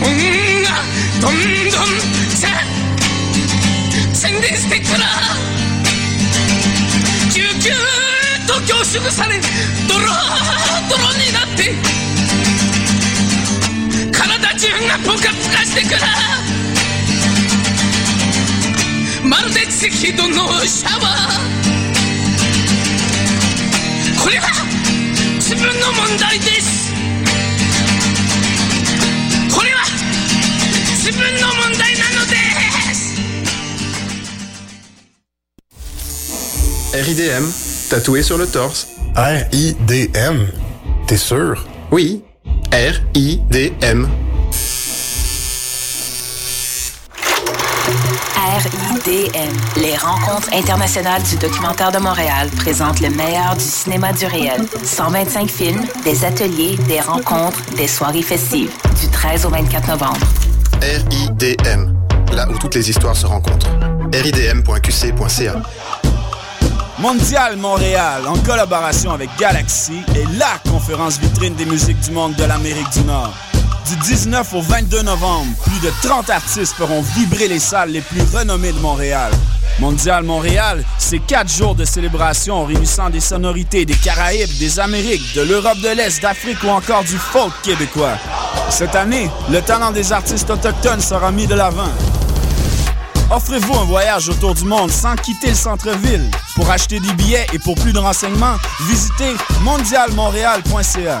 どんどんさ宣伝してからぎゅうぎゅと凝縮されドロドロになって体中がポカポカしてからまるで赤道のシャワーこれは自分の問題です 自分の問題なのです RIDM, tatoué sur le torse. R-I-D-M. T'es sûr? Oui, R-I-D-M. RIDM, les rencontres internationales du documentaire de Montréal présentent le meilleur du cinéma du réel. 125 films, des ateliers, des rencontres, des soirées festives, du 13 au 24 novembre. RIDM, là où toutes les histoires se rencontrent. ridm.qc.ca. Mondial Montréal, en collaboration avec Galaxy, est la conférence vitrine des musiques du monde de l'Amérique du Nord. Du 19 au 22 novembre, plus de 30 artistes feront vibrer les salles les plus renommées de Montréal. Mondial Montréal, c'est quatre jours de célébration réunissant des sonorités des Caraïbes, des Amériques, de l'Europe de l'Est, d'Afrique ou encore du folk québécois. Cette année, le talent des artistes autochtones sera mis de l'avant. Offrez-vous un voyage autour du monde sans quitter le centre-ville. Pour acheter des billets et pour plus de renseignements, visitez mondialmontréal.ca.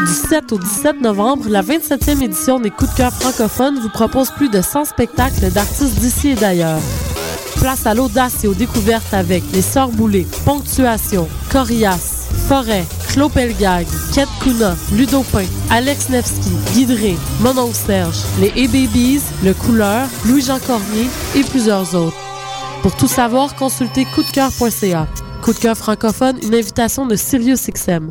Du 7 au 17 novembre, la 27e édition des Coups de cœur francophones vous propose plus de 100 spectacles d'artistes d'ici et d'ailleurs. Place à l'audace et aux découvertes avec Les Sœurs Boulées, Ponctuation, Corias, Forêt, Clos Pelgag, Kate Kuna, Ludo Pain, Alex Nevsky, Guidré, Monon Serge, Les A-Babies, Le Couleur, Louis-Jean Cormier et plusieurs autres. Pour tout savoir, consultez coupdecoeur.ca. Coup de cœur francophone, une invitation de SiriusXM.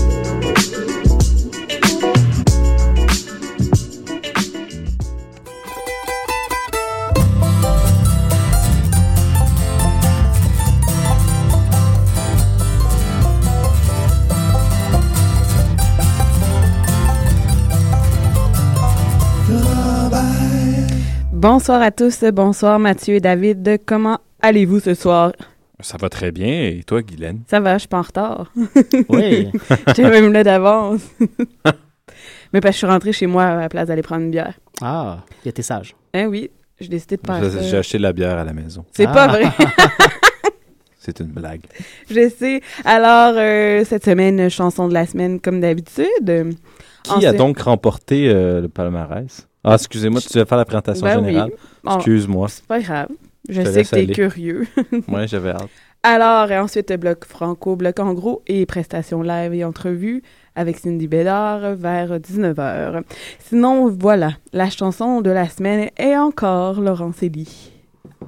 Bonsoir à tous, bonsoir Mathieu et David. Comment allez-vous ce soir? Ça va très bien. Et toi, Guylaine? Ça va, je suis pas en retard. Oui. J'étais même là d'avance. Mais parce que je suis rentrée chez moi à la place d'aller prendre une bière. Ah, il était sage. Eh oui, j'ai décidé de ça. J'ai acheté de la bière à la maison. C'est Ah. pas vrai. C'est une blague. je sais. Alors, euh, cette semaine, chanson de la semaine, comme d'habitude. Qui a donc remporté euh, le palmarès? Ah, excusez-moi, tu devais faire la présentation Ben oui. générale. Bon, Excuse-moi. C'est pas grave. Je sais que t'es aller. curieux. Ouais, j'avais hâte. Alors, euh, ensuite, bloc franco, bloc en gros et prestations live et entrevues avec Cindy Bédard vers 19h. Sinon, voilà, la chanson de la semaine est encore Laurence Elie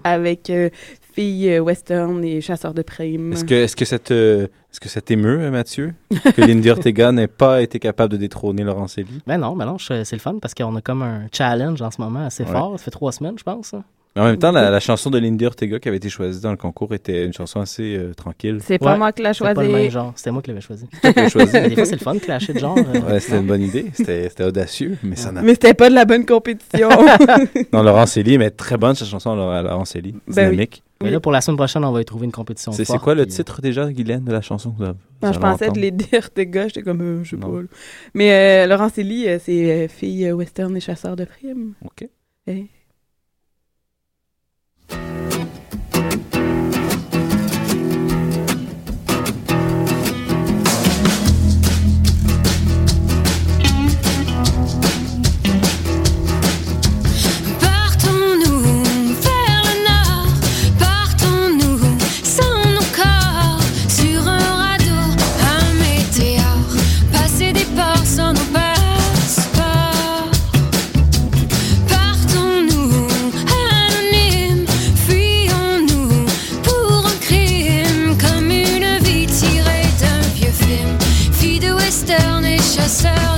avec euh, Fille euh, western et chasseur de primes. Est-ce que, est-ce que ça te, est-ce que ça t'émeut, euh, Mathieu, que Lindy Ortega n'ait pas été capable de détrôner Laurence Elie? Ben non, ben non, je- c'est le fun parce qu'on a comme un challenge en ce moment assez Ouais. fort. Ça fait trois semaines, je pense. hein. Mais en même temps, la, la chanson de Lindy Ortega qui avait été choisie dans le concours était une chanson assez euh, tranquille. C'est pas Ouais, moi qui l'a C'est pas le choisi. même genre. C'était moi qui l'avais choisi. Toi qui l'as choisi. Des fois, c'est le fun de clasher de genre. euh, Ouais, c'était une bonne idée. C'était, c'était audacieux, mais ça n'a Mais c'était pas de la bonne compétition. Non, Laurence Elie, mais très bonne cette chanson, Laure- Laurence Elie. Ben oui. Mais là, pour la semaine prochaine, on va y trouver une compétition. C'est, c'est quoi le euh, titre déjà, Guylaine, de la chanson que vous avez- Non, je pensais de les dire tes gars, j'étais comme, euh, je sais Non. pas. là. Mais euh, Laurence Elie, euh, c'est euh, fille euh, western et chasseur de primes. OK. Et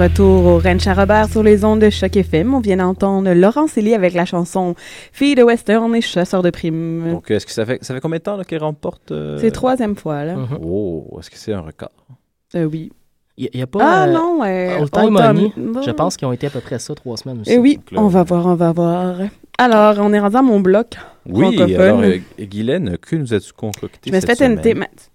retour au Ranch à Robert sur les ondes de Choc FM, on vient d'entendre Laurence Elie avec la chanson Fille de Western et chasseur de primes. Donc, est-ce que ça fait, ça fait combien de temps qu'elle remporte euh, C'est troisième fois, là. Mhm. Oh, est-ce que c'est un record? Euh, oui. Il n'y a, pas. Ah euh, non, euh, Old Time Money, je pense qu'ils ont été à peu près ça trois semaines aussi. Eh oui, on va voir, on va voir. Alors, on est rendu à mon bloc Oui, alors, euh, Guylaine, que nous as-tu concocté je me suis cette fait une thématique.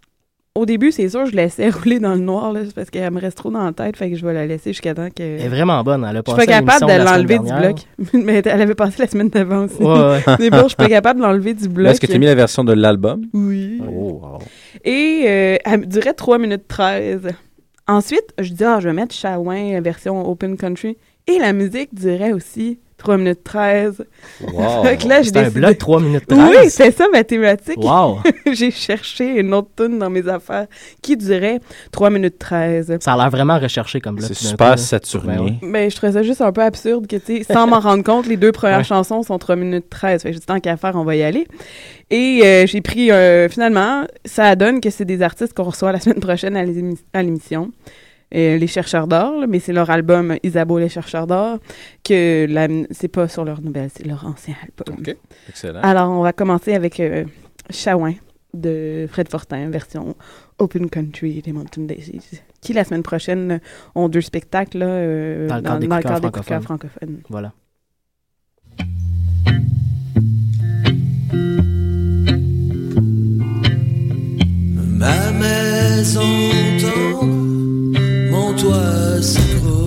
Au début, c'est sûr, je laissais rouler dans le noir, là, parce qu'elle me reste trop dans la tête, fait que je vais la laisser jusqu'à temps que... Elle est vraiment bonne. Elle a Je suis passé pas capable de l'enlever du bloc. Mais elle avait passé la semaine d'avant aussi. Ouais, ouais. Mais bon, je suis pas capable de l'enlever du bloc. Est-ce que tu as mis la version de l'album? Oui. Oh, wow. Et euh, elle durait 3 minutes 13. Ensuite, je dis, ah, je vais mettre Shawin version Open Country. Et la musique durait aussi 3 minutes 13. Wow. Fait que là, j'ai C'est un décidé- bloc 3 minutes 13. Oui, c'est ça ma thématique. Wow. j'ai cherché une autre tune dans mes affaires qui durait 3 minutes 13. Ça a l'air vraiment recherché comme bloc. C'est super saturné. Ben ouais. Mais je trouvais ça juste un peu absurde que, tu sans m'en rendre compte, les deux premières Ouais. chansons sont 3 minutes 13. Fait que j'ai dit, tant qu'à faire, on va y aller. Et euh, j'ai pris, euh, finalement, ça donne que c'est des artistes qu'on reçoit la semaine prochaine à l'émission. Euh, les chercheurs d'or, mais c'est leur album Isabeau les chercheurs d'or, que c'est pas sur leur nouvelle, c'est leur ancien album. OK, excellent. Alors, on va commencer avec euh, Chawin de Fred Fortin, version Open Country des Mountain Daisies, qui la semaine prochaine ont deux spectacles là, euh, Dans le cadre des francophones. Voilà. Ma maison tombe, mon toit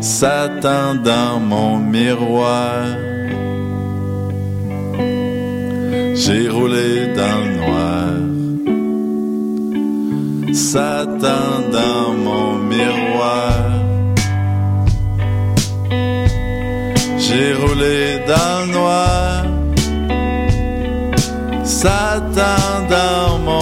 Satan dans mon miroir. J'ai roulé dans le noir. Satan dans mon miroir. J'ai roulé dans le noir. Satan dans mon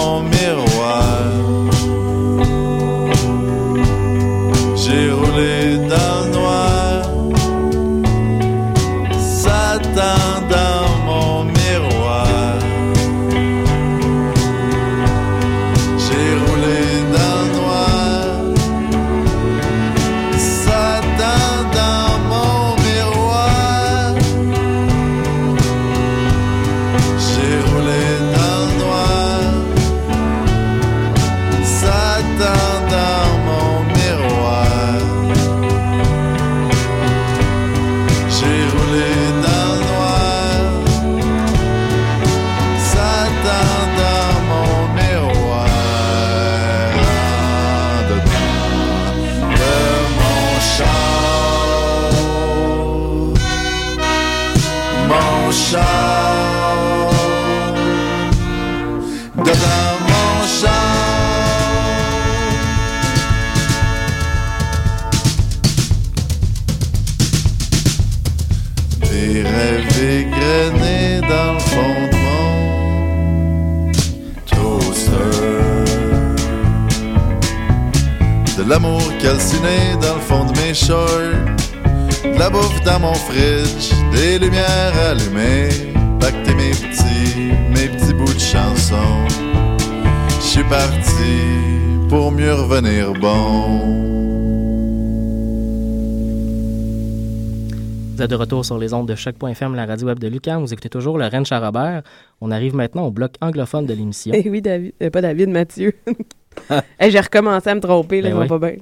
dans le fond de mes shorts. De la bouffe dans mon fridge, des lumières allumées. Pacter mes petits, mes petits bouts de chansons. Je suis parti pour mieux revenir bon. Vous êtes de retour sur les ondes de choc.fm, la radio web de Lucam. Vous écoutez toujours le Rennes Charrobert. On arrive maintenant au bloc anglophone de l'émission. Eh oui, David. euh, pas David, Mathieu. Eh, J'ai recommencé à me tromper, là, Ben va pas bien.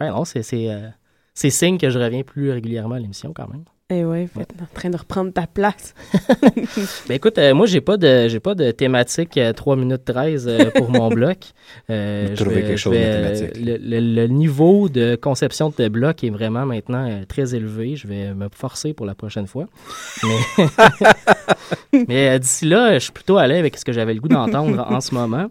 Ouais, non, c'est c'est, euh, c'est signe que je reviens plus régulièrement à l'émission quand même. Eh ouais, fait, en train de reprendre ta place. Ben écoute, euh, moi j'ai pas de j'ai pas de thématique euh, 3 minutes 13 euh, pour mon bloc. Euh, je Trouver vais- quelque je chose vais, de. Le, le- le niveau de conception de tes blocs est vraiment maintenant euh, très élevé. Je vais me forcer pour la prochaine fois. Mais, Mais, d'ici là, je suis plutôt allé avec ce que j'avais le goût d'entendre en ce moment.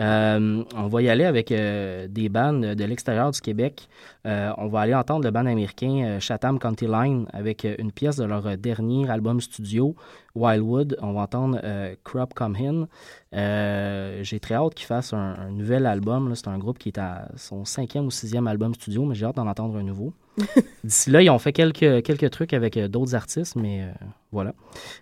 Euh, on va y aller avec euh, des bandes de l'extérieur du Québec. Euh, on va aller entendre le band américain Chatham County Line avec une pièce de leur dernier album studio, Wildwood. On va entendre Crop Come In. J'ai très hâte qu'ils fassent un, un nouvel album. C'est un groupe qui est à son cinquième ou sixième album studio, mais j'ai hâte d'en entendre un nouveau. D'ici là, ils ont fait quelques, quelques trucs avec euh, d'autres artistes, mais euh, voilà.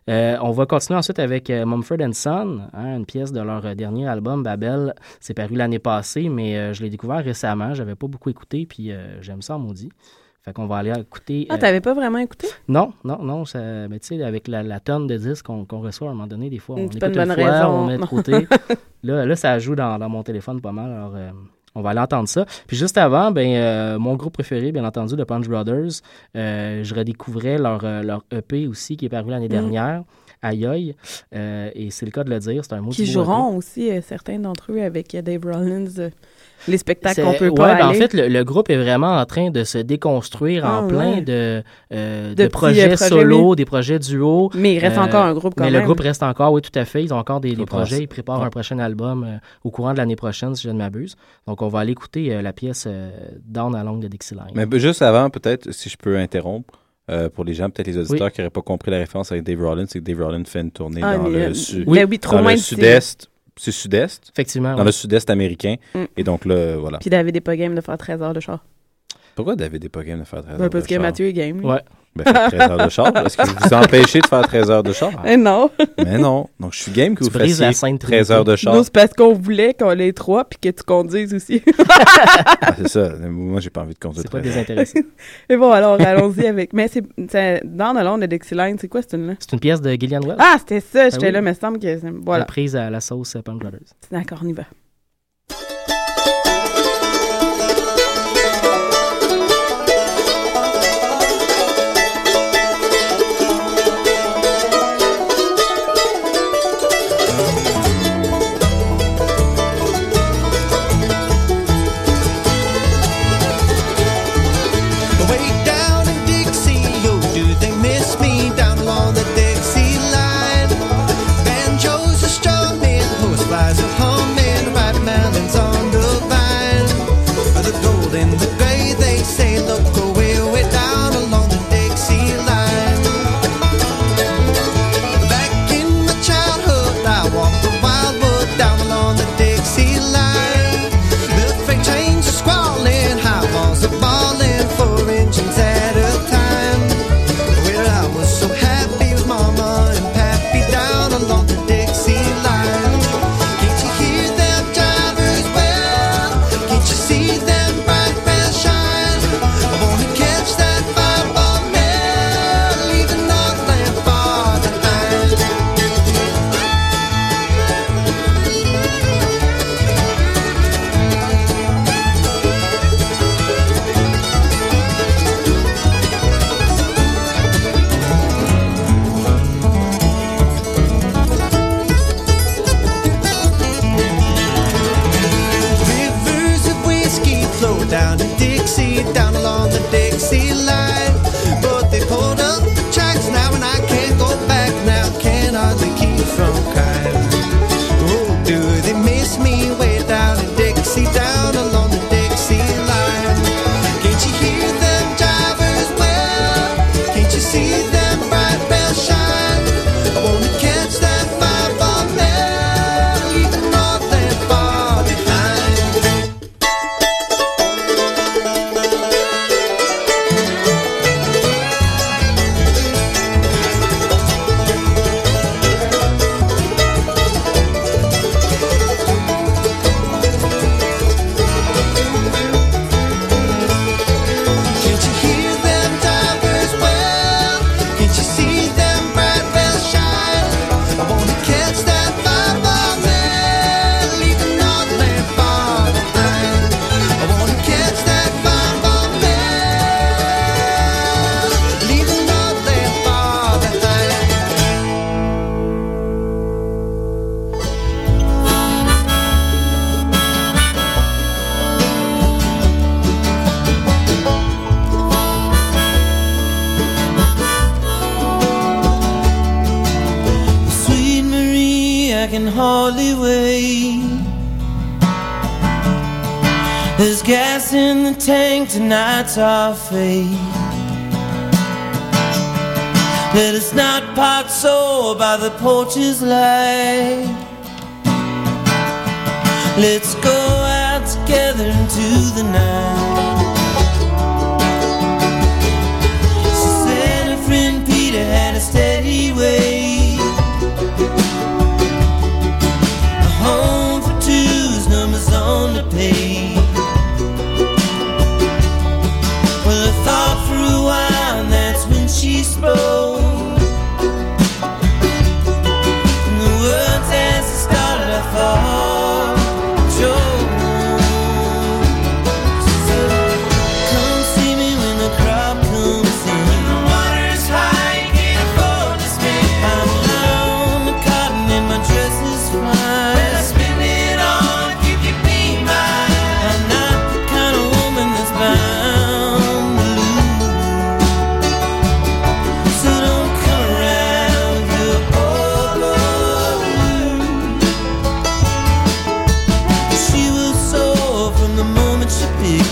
Euh, on va continuer ensuite avec Mumford Son, hein, une pièce de leur dernier album, Babel. C'est paru l'année passée, mais je l'ai découvert récemment. J'avais pas beaucoup écouté, puis j'aime ça en maudit. Fait qu'on va aller écouter. Ah, euh, t'avais pas vraiment écouté? non, non, non. Ça, mais tu sais, avec la, la tonne de disques qu'on reçoit à un moment donné, des fois, on écoute pas une une bonne fois, raison. on met de côté. là, là, ça joue dans, dans mon téléphone pas mal. Alors, euh, on va aller entendre ça. Puis juste avant, ben, euh, mon groupe préféré, bien entendu, The Punch Brothers, euh, je redécouvrais leur, euh, leur EP aussi qui est paru l'année Mm. dernière. Aïe aïe. Euh, et c'est le cas de le dire, c'est un mot Qui joueront aussi, euh, certains d'entre eux, avec euh, Dave Rollins, euh, les spectacles qu'on peut ouais, pas ben, en aller. fait, le, le groupe est vraiment en train de se déconstruire Ah, en plein ouais. de, euh, De projets projets, solo, des projets duo. Mais il reste encore un groupe quand mais même. le groupe reste encore, oui, tout à fait. Ils ont encore des, des Je projets. Ils préparent Ouais. un prochain album euh, au courant de l'année prochaine, si je ne m'abuse. Donc, on va aller écouter euh, la pièce euh, Down Along de Dixieland. Mais juste avant, peut-être, si je peux interrompre, euh, pour les gens, peut-être les auditeurs Oui. qui n'auraient pas compris la référence avec Dave Rollins, c'est que Dave Rollins fait une tournée Ah, dans mais, le, euh, su- oui. Ben oui, trop dans le sud-est, c'est sud-est. Effectivement. Dans ouais. le sud-est américain. Mm. Et donc là, voilà. Puis David est pas game de faire 13 heures de char. Pourquoi David n'est pas game de faire 13 Ben, heures parce de que char? Mathieu est game. lui. Ouais. Ben, faites 13 heures de char. Est-ce que vous vous empêchez de faire 13 heures de char? Eh non. Mais non. Donc, je suis game que Tu vous la fassiez Sainte 13 Trinité. heures de char. Nous, c'est parce qu'on voulait qu'on les trois puis que tu conduises aussi. Ah, c'est ça. Moi, j'ai pas envie de conduire C'est pas 13 heures. désintéressé. Et bon, alors, allons-y avec. Mais c'est dans le long de Dixieline, c'est quoi cette tune-là? C'est une pièce de Gillian Wells. Ah, c'était ça, j'étais oui. là, mais il me semble que. c'est- Voilà. Prise à la sauce Palm Brothers. D'accord, on y va.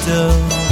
still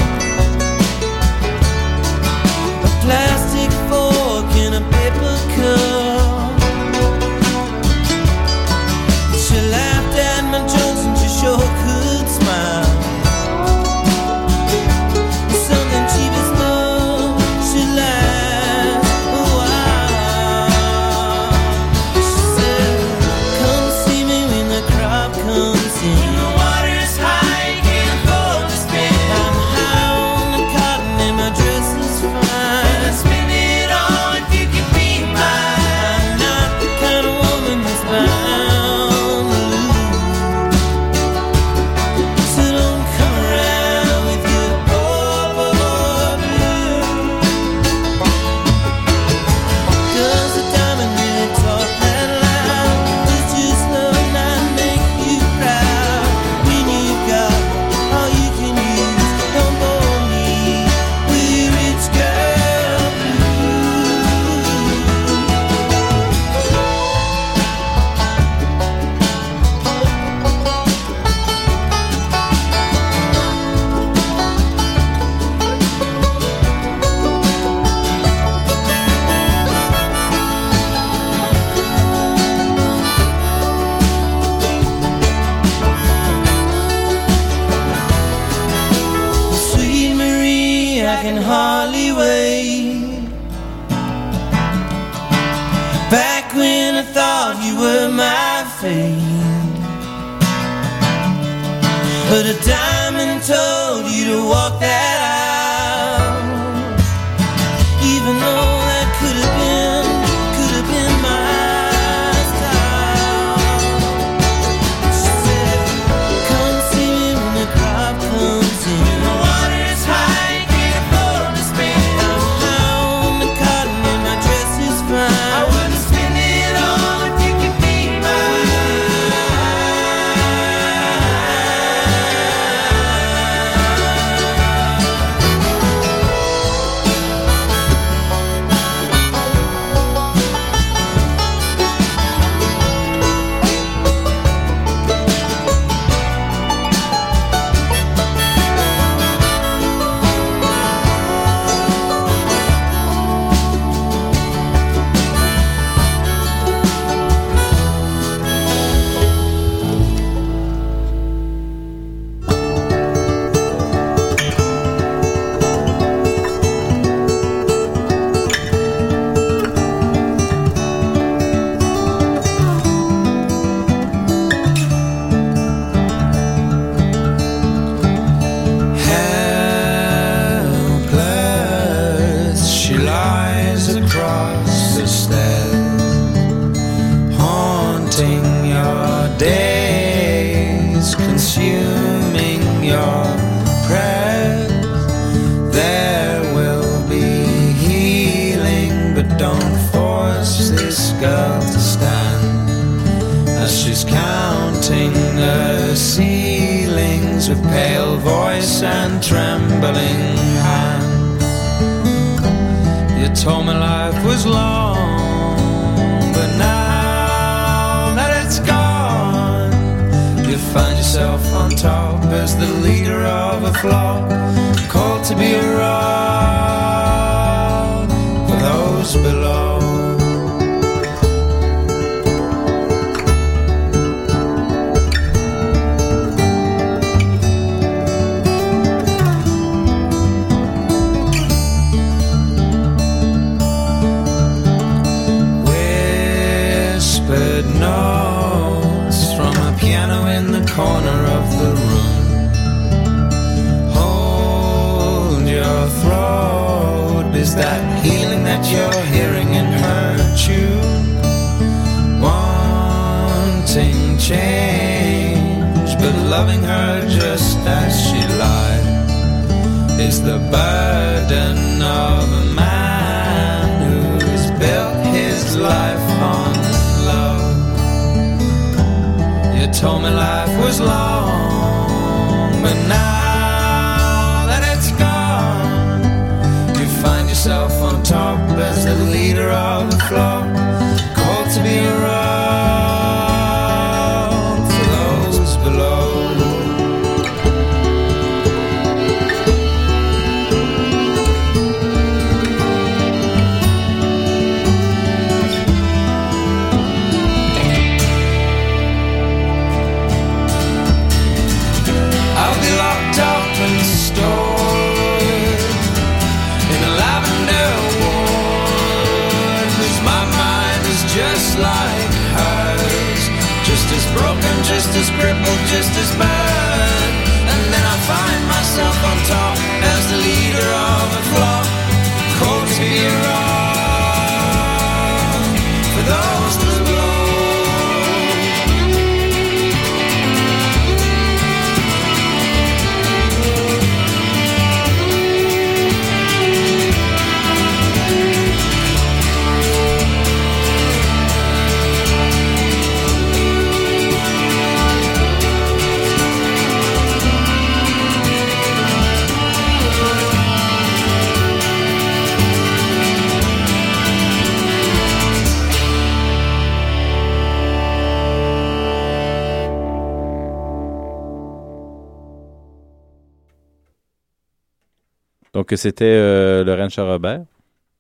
Donc, c'était euh, Lorraine Charrobert,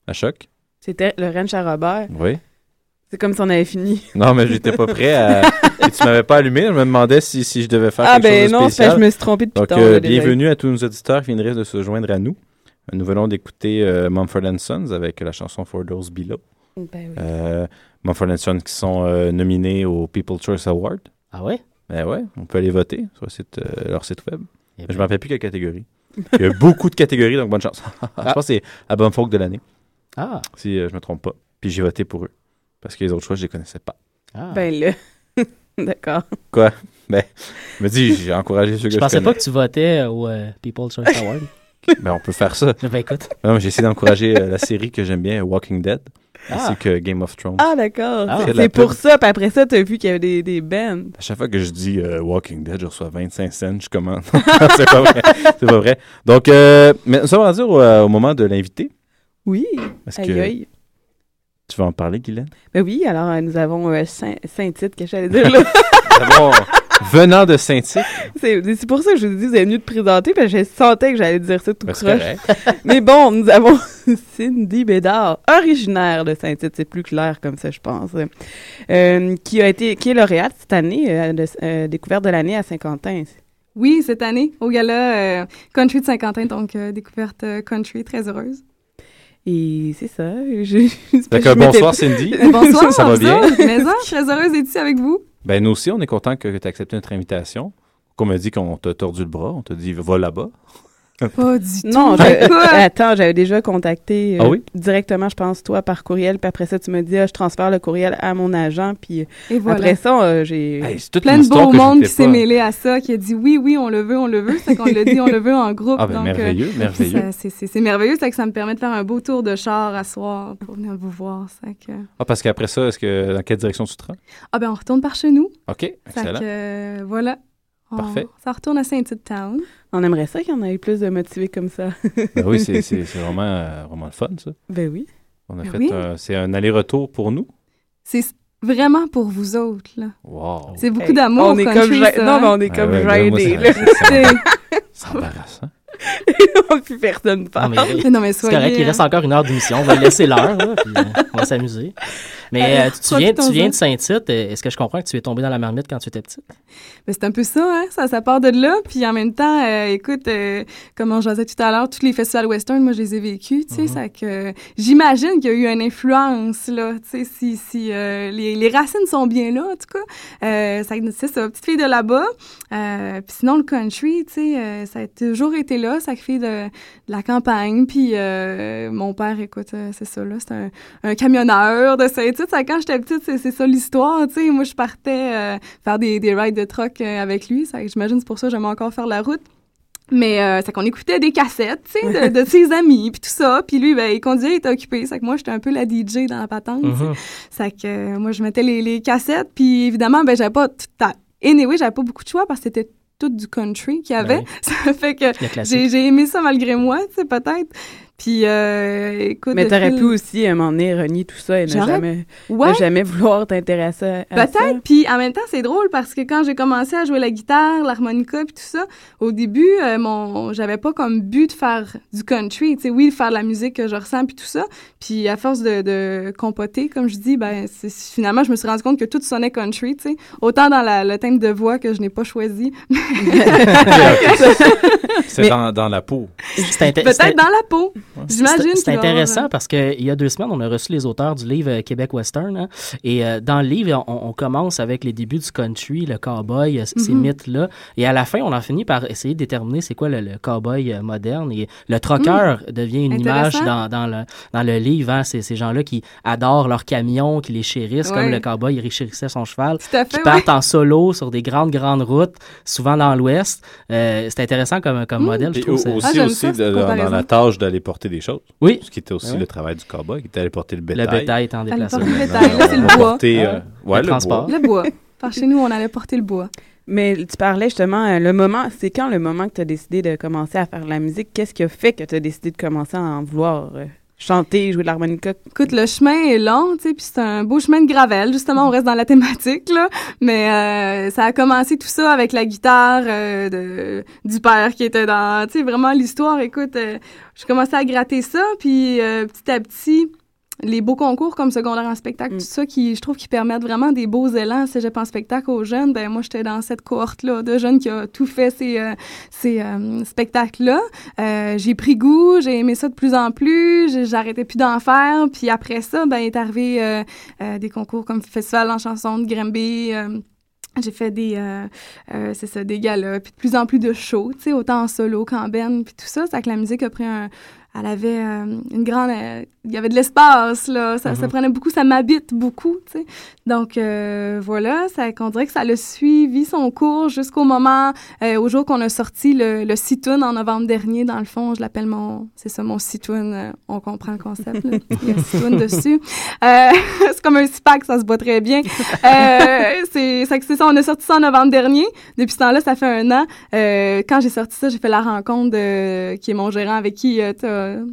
à choc. C'était le Rennes Robert. Oui. C'est comme si on avait fini. Non, mais j'étais pas prêt à. Et tu m'avais pas allumé. Je me demandais si, si je devais faire Ah, quelque ben chose de non, spécial. c'est- je me suis trompé depuis Donc, tard, euh, bienvenue à tous nos auditeurs qui viendraient de se joindre à nous. Nous venons d'écouter euh, Mumford Sons avec la chanson For Those Below. Ben oui. Euh, Mumford Sons qui sont euh, nominés au People's Choice Award. Ah ouais? Ben ouais, on peut aller voter sur le site, euh, leur site web. Eh Je ben. me rappelle plus quelle catégorie. Il y a beaucoup de catégories, donc bonne chance. Je pense que c'est album folk de l'année. Ah. Si euh, je me trompe pas. Puis j'ai voté pour eux. Parce que les autres choix, je les connaissais pas. Ah. Ben là. D'accord. Quoi? Ben, je me dis, j'ai encouragé ceux que Je je pensais connais. pas que tu votais au euh, People's Choice Award. Ben, on peut faire ça. Ben écoute. Non, j'ai essayé d'encourager euh, la série que j'aime bien, Walking Dead, Ah. ainsi que Game of Thrones. Ah, d'accord. Ah. C'est- pour pub. ça, puis après ça, t'as vu qu'il y avait des, des bands. À chaque fois que je dis euh, Walking Dead, je reçois 25 cents, je commande. c'est pas vrai. C'est pas vrai. Donc, euh, mais nous sommes rendus au, euh, au moment de l'invité. Oui. Aïe, que aïe. tu vas en parler, Guylaine? Ben oui, alors euh, nous avons Saint- Saint-Tite que j'allais dire là? D'abord, venant de Saint-Tite. c'est c'est pour ça que je vous ai dit, vous êtes venu te présenter, parce que je sentais que j'allais dire ça tout Ben, croche. Mais bon, nous avons Cindy Bédard, originaire de Saint-Tite, c'est plus clair comme ça, je pense, euh, qui a été, qui est lauréate cette année, euh, de, euh, découverte de l'année à Saint-Quentin. Oui, cette année, au gala euh, Country de Saint-Quentin, donc euh, découverte euh, country, très heureuse. Et c'est ça. Je, bonsoir, Cindy. Bonsoir, Ça va bien? Mais ça, très heureuse d'être ici avec vous. Ben, nous aussi, on est content que, tu aies accepté notre invitation. Qu'on m'a dit qu'on t'a tordu le bras, on t'a dit va là-bas. Pas du tout. Non, attends, j'avais déjà contacté euh, Ah oui? directement, je pense, toi, par courriel. Puis après ça, tu me dis, ah, je transfère le courriel à mon agent. Puis euh, Et voilà. après ça, euh, j'ai. Plein de beau monde qui s'est mêlé à ça, qui a dit oui, oui, on le veut, on le veut. C'est qu'on l'a dit, on le veut en groupe. Ah ben, donc, merveilleux, merveilleux. c'est- merveilleux, c'est que ça me permet de faire un beau tour de char à soir pour venir vous voir. c'est que- Ah, parce qu'après ça, est-ce que dans quelle direction tu te rends? Ah ben, on retourne par chez nous. OK, excellent. que, euh, voilà. On- Parfait. Ça retourne à Saint-Tite-Town. On aimerait ça qu'il y en ait plus de motivés comme ça. Ben oui, c'est c'est- c'est vraiment, euh, vraiment le fun, ça. Ben oui. On a Ben fait oui. c'est un aller-retour pour nous. C'est vraiment pour vous autres, là. Wow. C'est beaucoup Hey, d'amour, on est comme ça, Non, hein? mais on est Ah comme ouais, C'est- embarrassant. plus personne parle. Non, mais, Non, mais c'est correct, soyez, il reste encore une heure d'émission. On va laisser l'heure, on va s'amuser. Mais euh, tu, viens, tu viens de Saint-Tite? euh, Est-ce que je comprends que tu es tombé dans la marmite quand tu étais petite? Ben, c'est un peu ça, hein? Ça, ça part de là. Puis en même temps, euh, écoute, euh, comme on jasait tout à l'heure, tous les festivals western, moi, je les ai vécus, tu sais. Ça que j'imagine qu'il y a eu une influence, là. Tu sais, si, si les, les racines sont bien là, en tout cas. Ça, c'est ça, petite fille de là-bas. Puis sinon, le country, tu sais, ça a toujours été là, ça fait de, de la campagne. Puis mon père, écoute, c'est ça, là, c'est un, un camionneur de Saint-Tite. Ça, quand j'étais petite, c'est, ça l'histoire, tu sais. Moi, je partais euh, faire des, des rides de truck euh, avec lui. J'imagine c'est pour ça que j'aime encore faire la route. Mais euh, c'est qu'on écoutait des cassettes, tu sais, de, de ses amis, puis tout ça. Puis lui, ben, il conduisait, il était occupé. C'est que moi, j'étais un peu la DJ dans la patente. C'est que euh, moi, je mettais les, les cassettes, puis évidemment, ben, j'avais pas tout à... Anyway, j'avais pas beaucoup de choix parce que c'était tout du country qu'il y avait. Ben oui. Ça fait que j'ai aimé ça malgré moi, tu sais, peut-être. Puis, euh, écoute... Mais t'aurais pu aussi, à un moment donné, renier tout ça et ne jamais, Ouais. ne jamais vouloir t'intéresser à, à ça. Peut-être. Puis en même temps, c'est drôle parce que quand j'ai commencé à jouer la guitare, l'harmonica puis tout ça, au début, euh, mon, j'avais pas comme but de faire du country. Tu sais, oui, de faire de la musique que je ressens puis tout ça. Puis à force de, de compoter, comme je dis, ben finalement, je me suis rendu compte que tout sonnait country. Tu sais, autant dans la, le thème de voix que je n'ai pas choisi. C'est dans, dans la peau. Peut-être dans la peau. J'imagine. C'est y avoir, intéressant euh, parce qu'il y a deux semaines, on a reçu les auteurs du livre euh, Québec Western. hein, et euh, dans le livre, on, on commence avec les débuts du country, le cowboy, ces Mhm. mythes-là. Et à la fin, on en finit par essayer de déterminer c'est quoi le, le cowboy moderne. Et le troqueur devient une image Intéressant. dans, dans, le, dans le livre. Hein, c'est ces gens-là qui adorent leurs camions, qui les chérissent, comme le cowboy, il chérissait son cheval. Tout à fait, qui partent en solo sur des grandes, grandes routes, souvent dans l'Ouest. Euh, c'est intéressant comme, comme modèle, je Et trouve. au- ça. Ah, aussi, aussi de- dans, dans la tâche d'aller porter des choses. Oui. Ce qui était aussi le travail du cowboy, qui était d'aller porter le bétail. Le bétail déplacement. porter le Maintenant, bétail. Là, c'est le bois. porter, euh, ouais, Le le transport. bois. Le bois. Par chez nous, on allait porter le bois. Mais tu parlais justement, euh, le moment, c'est quand le moment que tu as décidé de commencer à faire de la musique? Qu'est-ce qui a fait que tu as décidé de commencer à en vouloir euh, chanter, jouer de l'harmonica? Écoute, le chemin est long, tu sais, puis c'est un beau chemin de gravel. Justement, on reste dans la thématique, là. Mais euh, ça a commencé tout ça avec la guitare euh, de, du père qui était dans, tu sais, vraiment l'histoire. Écoute, euh, j'ai commencé à gratter ça, puis euh, petit à petit, les beaux concours comme secondaire en spectacle, tout ça, qui, je trouve, qui permettent vraiment des beaux élans cégep en spectacle aux jeunes, ben moi, j'étais dans cette cohorte-là de jeunes qui a tout fait ces, euh, ces euh, spectacles-là. Euh, j'ai pris goût, j'ai aimé ça de plus en plus, j'ai- j'arrêtais plus d'en faire. Puis après ça, ben, est arrivé des concours comme Festival en chanson de Grimby, j'ai fait des, euh, euh, c'est ça, des galas, puis de plus en plus de shows, tu sais, autant en solo qu'en band, puis tout ça. C'est que la musique a pris un... Elle avait euh, une grande... euh, il y avait de l'espace, là. Ça, ça Mhm. prenait beaucoup, ça m'habite beaucoup, tu sais. Donc, euh, voilà, ça, qu'on dirait que ça l'a suivi son cours jusqu'au moment, euh, au jour qu'on a sorti le, le Situn en novembre dernier. Dans le fond, je l'appelle mon... C'est ça, mon Situn. euh, on comprend le concept, là. Il y a Situn dessus. Euh, c'est comme un six-pack, ça se boit très bien. Euh, c'est ça, on a sorti ça en novembre dernier. Depuis ce temps-là, ça fait un an. Euh, quand j'ai sorti ça, j'ai fait la rencontre de qui est mon gérant avec qui euh,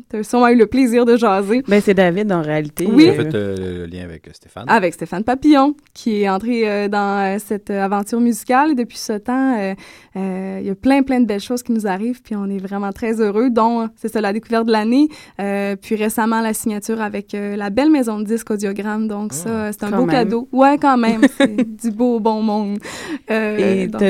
t'as as sûrement eu le plaisir de jaser. Ben, c'est David, en réalité. Oui. J'ai fait euh, le lien avec euh, Stéphane. Avec Stéphane Papillon, qui est entré euh, dans euh, cette euh, aventure musicale. Et depuis ce temps, euh, euh, il y a plein, plein de belles choses qui nous arrivent, puis on est vraiment très heureux, dont, c'est ça, la découverte de l'année, euh, puis récemment, la signature avec euh, la belle maison de disques Audiogramme. Donc ça, c'est un beau même. cadeau. Ouais, quand même, c'est du beau, bon monde. Euh, Et donc.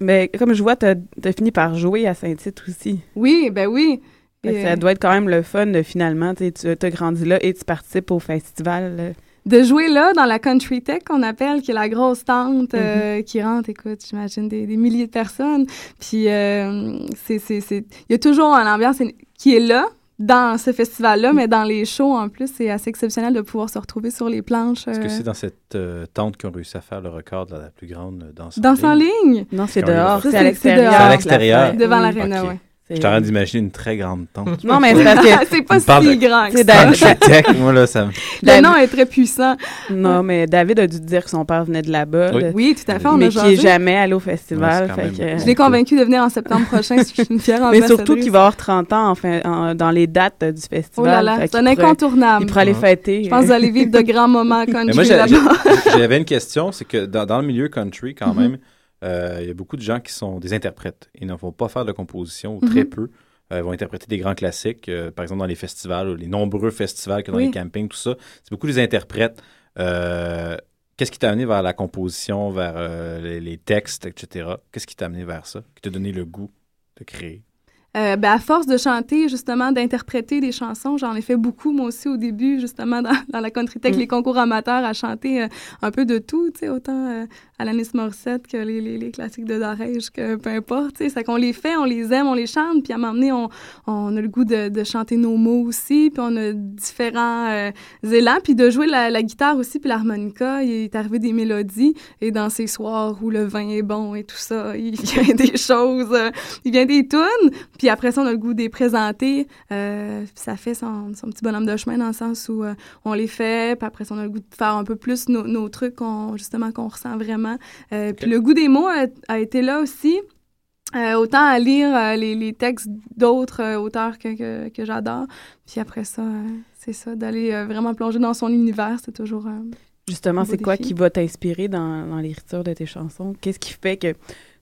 Mais comme je vois, t'as as fini par jouer à Saint-Tite aussi. Oui, ben oui. Et, ça euh, doit être quand même le fun de finalement, tu as grandi là et tu participes au festival. euh. de jouer là dans la Country Tech qu'on appelle, qui est la grosse tente euh, qui rentre, écoute, j'imagine des, des milliers de personnes. Puis euh, c'est c'est c'est il y a toujours une ambiance qui est là dans ce festival-là, mais dans les shows en plus, c'est assez exceptionnel de pouvoir se retrouver sur les planches. Est-ce que euh, c'est dans cette euh, tente qu'ils ont réussi à faire le record de la, plus grande euh, danse en Danse en ligne? Non, c'est dehors, c'est à l'extérieur. C'est à l'extérieur. Devant Oui. l'aréna, Ok. En train d'imaginer une très grande tente. Non, mais c'est parce que- C'est pas si de grand que C'est ça. David- Tech, moi, là, ça me... Le nom est très puissant. Non, mais David a dû dire que son père venait de là-bas. Oui. tout à fait, on mais a qui jasé. est jamais allé au festival. Ouais, fait que- Je l'ai convaincu de venir en septembre prochain, si je suis une fière Mais surtout qu'il va avoir 30 ans enfin, en- dans les dates du festival. Oh là là, c'est un incontournable. Il pourra aller fêter. Je pense que vous allez vivre de grands moments Mais country là-bas. j'avais une question, c'est que dans, le milieu country, quand Mhm. même, il y a beaucoup de gens qui sont des interprètes. Ils ne vont pas faire de composition, ou très Mhm. peu. Euh, ils vont interpréter des grands classiques, euh, par exemple dans les festivals, ou les nombreux festivals que dans Oui. les campings, tout ça. C'est beaucoup des interprètes. Euh, Qu'est-ce qui t'a amené vers la composition, vers euh, les, les textes, etc.? Qu'est-ce qui t'a amené vers ça? Qui t'a donné le goût de créer? Euh, ben, à force de chanter, justement, d'interpréter des chansons, j'en ai fait beaucoup, moi aussi, au début, justement, dans, dans la country tech, Mm. les concours amateurs, à chanter euh, un peu de tout, tu sais, autant euh, Alanis Morissette que les, les, classiques de Darège, que peu importe. C'est qu'on les fait, on les aime, on les chante, puis à un moment donné, on, a le goût de, chanter nos mots aussi, puis on a différents euh, élans, puis de jouer la, guitare aussi, puis l'harmonica, il est arrivé des mélodies, et dans ces soirs où le vin est bon et tout ça, il vient des choses, euh, il vient des tunes, puis après ça, on a le goût de les présenter. Euh, puis ça fait son, petit bonhomme de chemin dans le sens où euh, on les fait. Puis après ça, on a le goût de faire un peu plus nos, trucs justement qu'on ressent vraiment. Euh, Puis le goût des mots a, a été là aussi. Euh, autant à lire euh, les, les textes d'autres euh, auteurs que, que, que j'adore. Puis après ça, euh, c'est ça, d'aller euh, vraiment plonger dans son univers, c'est toujours... euh, Justement, c'est quoi qui va t'inspirer dans, dans l'écriture de tes chansons? Qu'est-ce qui fait que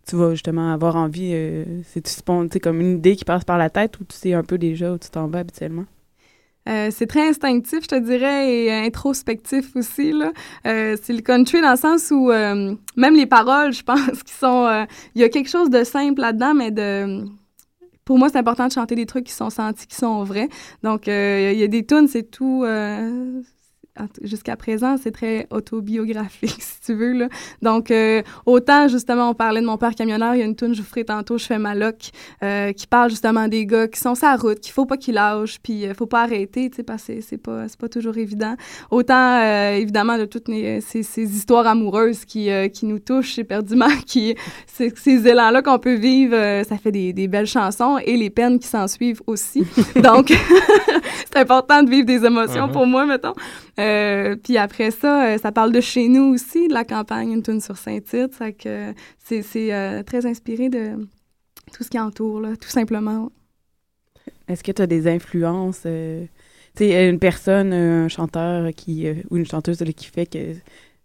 tu vas justement avoir envie? euh, C'est-tu comme une idée qui passe par la tête ou tu sais un peu déjà où tu t'en vas habituellement? Euh, c'est très instinctif, je te dirais, et introspectif aussi. Là. Euh, c'est le country dans le sens où euh, même les paroles, je pense, qui sont... euh, Il y a quelque chose de simple là-dedans, mais de... Pour moi, c'est important de chanter des trucs qui sont sentis, qui sont vrais. Donc, euh, il y a des tunes, c'est tout... jusqu'à présent, c'est très autobiographique, si tu veux. Là. Donc, euh, autant, justement, on parlait de mon père camionneur, il y a une tune, je vous ferai tantôt, je fais ma loc, euh, qui parle justement des gars qui sont la route, qu'il faut pas qu'ils lâchent, puis euh, faut pas arrêter, tu sais, parce que c'est- pas, pas toujours évident. Autant, euh, évidemment, de toutes les- ces, ces histoires amoureuses qui, qui nous touchent éperdument, qui, ces, ces élans-là qu'on peut vivre, ça fait des, des belles chansons, et les peines qui s'en suivent aussi. Donc, c'est important de vivre des émotions pour moi, mettons. Euh, puis après ça, euh, ça parle de chez nous aussi, de la campagne, une tune sur Saint-Tite. Que c'est c'est, euh, très inspiré de tout ce qui entoure, là, tout simplement. Est-ce que tu as des influences? euh, tu sais, une personne, un chanteur qui, ou une chanteuse qui fait que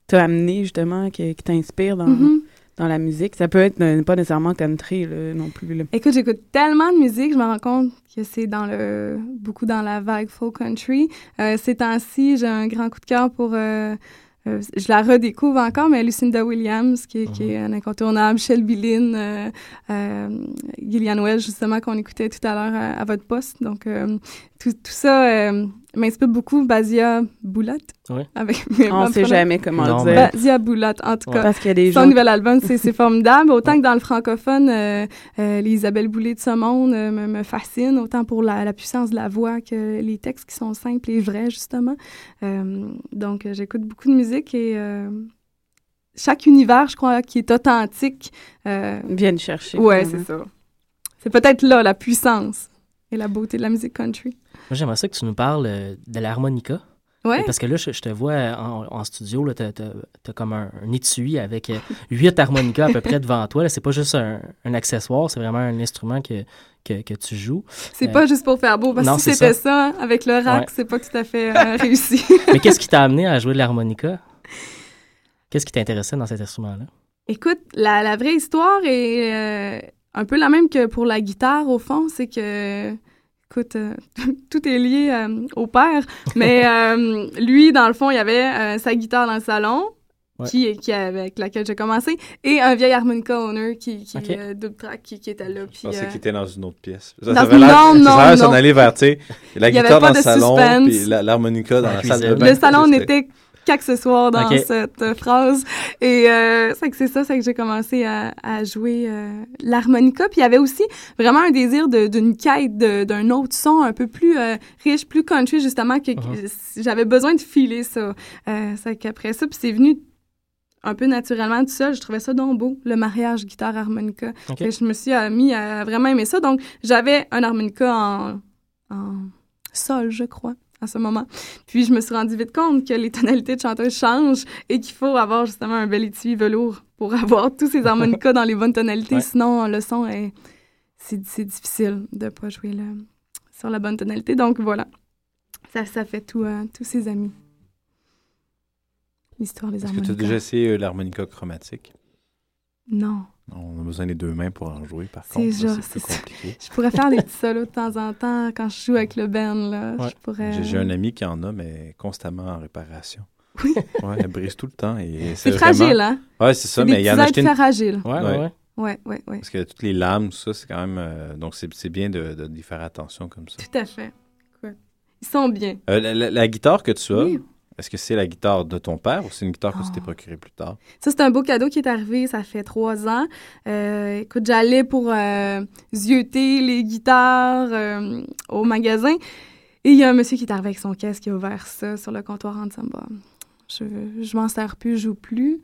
t'as amené justement, que- qui t'inspire dans, Mhm. Dans la musique? Ça peut être euh, pas nécessairement country là, non plus. là. Écoute, j'écoute tellement de musique, je me rends compte que c'est dans le beaucoup dans la vague folk country. Euh, ces temps-ci, j'ai un grand coup de cœur pour euh, euh, je la redécouvre encore, mais Lucinda Williams, qui, est- qui est un incontournable, Shelby Lynn, euh, euh, Gillian Welch, justement, qu'on écoutait tout à l'heure à, à votre poste. Donc, euh, tout, tout ça euh, m'inspire beaucoup. Basia Boulat. Ouais. Avec, On sait jamais comment Non, le mais- dire. Basia Boulat, en tout Ouais. cas. Parce qu'il y a des Son gens- nouvel album, c'est c'est formidable. Autant que dans le francophone, euh, euh, les Isabelle Boulay de ce monde euh, me, me fascinent, autant pour la, la puissance de la voix que les textes qui sont simples et vrais, justement. Euh, donc, euh, j'écoute beaucoup de musique et euh, chaque univers, je crois, qui est authentique. Euh, Viennent chercher. Ouais, finalement. c'est ça. C'est peut-être là la puissance et la beauté de la musique country. Moi, j'aimerais ça que tu nous parles euh, de l'harmonica. Ouais. Parce que là, je, je te vois en, en studio, là, t'as, t'as- t'as comme un, un étui avec euh, huit harmonicas à peu près devant toi. Là, c'est pas juste un, un accessoire, c'est vraiment un instrument que, que, que tu joues. C'est Euh, pas juste pour faire beau, parce que si c'était ça. ça, hein, avec le rack, Ouais. c'est pas tout à fait euh, réussi. Mais qu'est-ce qui t'a amené à jouer de l'harmonica? Qu'est-ce qui t'intéressait dans cet instrument-là? Écoute, la, la vraie histoire est euh, un peu la même que pour la guitare, au fond. C'est que, écoute, euh, tout est lié euh, au père. Mais euh, lui, dans le fond, il y avait euh, sa guitare dans le salon. Ouais. Qui, qui avec laquelle j'ai commencé et un vieil harmonica owner qui, qui euh, double track qui, qui était là Je puis pensais euh, qu'il était dans une autre pièce. Avait non, ça non, s'en non. aller vers, tu sais, la Il y avait guitare pas dans le salon, puis l'harmonica dans la, salle de bain. le salon n'était qu'accessoire dans cette euh, phrase. Et euh, c'est que c'est ça, c'est que j'ai commencé à, à jouer euh, l'harmonica. Puis il y avait aussi vraiment un désir d'une quête d'un autre son un peu plus euh, riche, plus country, justement, que, que j'avais besoin de filer ça. C'est qu'après ça, puis c'est venu un peu naturellement tout seul. Je trouvais ça donc beau, le mariage guitare-harmonica. Ok. Et je me suis mis à vraiment aimer ça. Donc, j'avais un harmonica en, en sol, je crois, à ce moment. Puis, je me suis rendu vite compte que les tonalités de chanteuse changent et qu'il faut avoir justement un bel étui velours pour avoir tous ces harmonicas dans les bonnes tonalités. Ouais. Sinon, le son est... C'est c'est difficile de pas jouer le- sur la bonne tonalité. Donc, voilà. Ça, ça fait tout, euh, tous ses amis. L'histoire des Est-ce que tu harmonicas. as déjà essayé euh, l'harmonica chromatique? Non. On a besoin des deux mains pour en jouer, par C'est contre. C'est c'est compliqué. Je pourrais faire des petits solos de temps en temps quand je joue avec le band, là. Ouais. Je pourrais... J'ai- un ami qui en a, mais constamment en réparation. Oui. Ouais, elle brise tout le temps. et C'est vraiment- fragile, hein? Ouais, c'est ça, C'est mais il y en a acheté êtres une... fragiles. Ouais, ouais, ouais. Ouais, ouais, ouais. Parce que toutes les lames, tout ça, c'est quand même... euh, donc, c'est c'est bien de, de, d'y faire attention comme ça. Tout à fait. Ils sont bien. Euh, la, la- la guitare que tu as, Oui. Est-ce que c'est la guitare de ton père ou c'est une guitare que tu t'es Ah. procurée plus tard? Ça, c'est un beau cadeau qui est arrivé, ça fait trois ans. Euh, écoute, j'allais pour euh, zioter les guitares euh, au magasin. Et il y a un monsieur qui est arrivé avec son casque qui a ouvert ça sur le comptoir en disant bah, je, je m'en sers plus, je joue plus.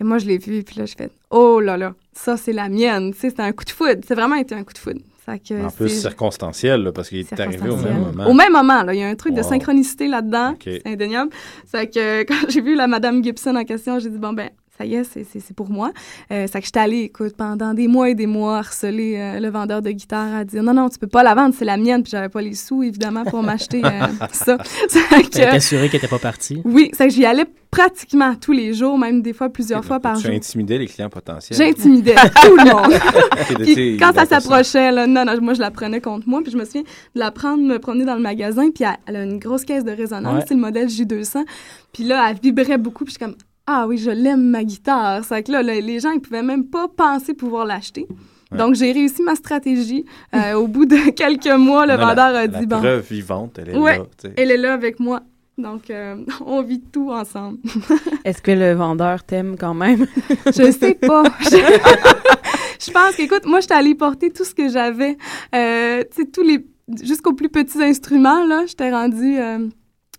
Et moi, je l'ai vu, puis là, je fais Oh là là, ça, c'est la mienne. Tu sais, c'était un coup de foudre. C'est vraiment été un coup de foudre. Ça que En plus circonstanciel, là, parce qu'il est arrivé au même moment. Au même moment, là. Il y a un truc de synchronicité là-dedans. C'est indéniable. C'est que quand j'ai vu la Madame Gibson en question, j'ai dit, bon, ben, ça y est, c'est- pour moi. Euh, c'est que j'étais allée, écoute, pendant des mois et des mois, harceler euh, le vendeur de guitare à dire, non, non, tu peux pas la vendre, c'est la mienne. Puis j'avais pas les sous, évidemment, pour m'acheter euh, ça. T'es assuré qu'elle était pas partie? oui, c'est que j'y allais pratiquement tous les jours, même des fois plusieurs fois par Tu jour. intimidais les clients potentiels. J'intimidais tout le monde. Puis tu quand ça s'approchait, là, non, non, moi, je la prenais contre moi. Puis je me souviens de la prendre, me promener dans le magasin. Puis elle, elle a une grosse caisse de résonance, Ouais. c'est le modèle J200. Puis là, elle vibrait beaucoup. Puis je suis comme, ah oui, je l'aime, ma guitare. C'est que là, là, les gens, ils pouvaient même pas penser pouvoir l'acheter. Ouais. Donc, j'ai réussi ma stratégie. Euh, au bout de quelques mois, le a la- vendeur a la dit, bon. preuve vivante, elle est ouais, là, elle est là avec moi. Donc, euh, on vit tout ensemble. Est-ce que le vendeur t'aime quand même? Je sais pas. je pense qu'écoute, moi, j'étais allée porter tout ce que j'avais. Euh, tu sais, tous les. jusqu'aux plus petits instruments, là. J'étais rendue.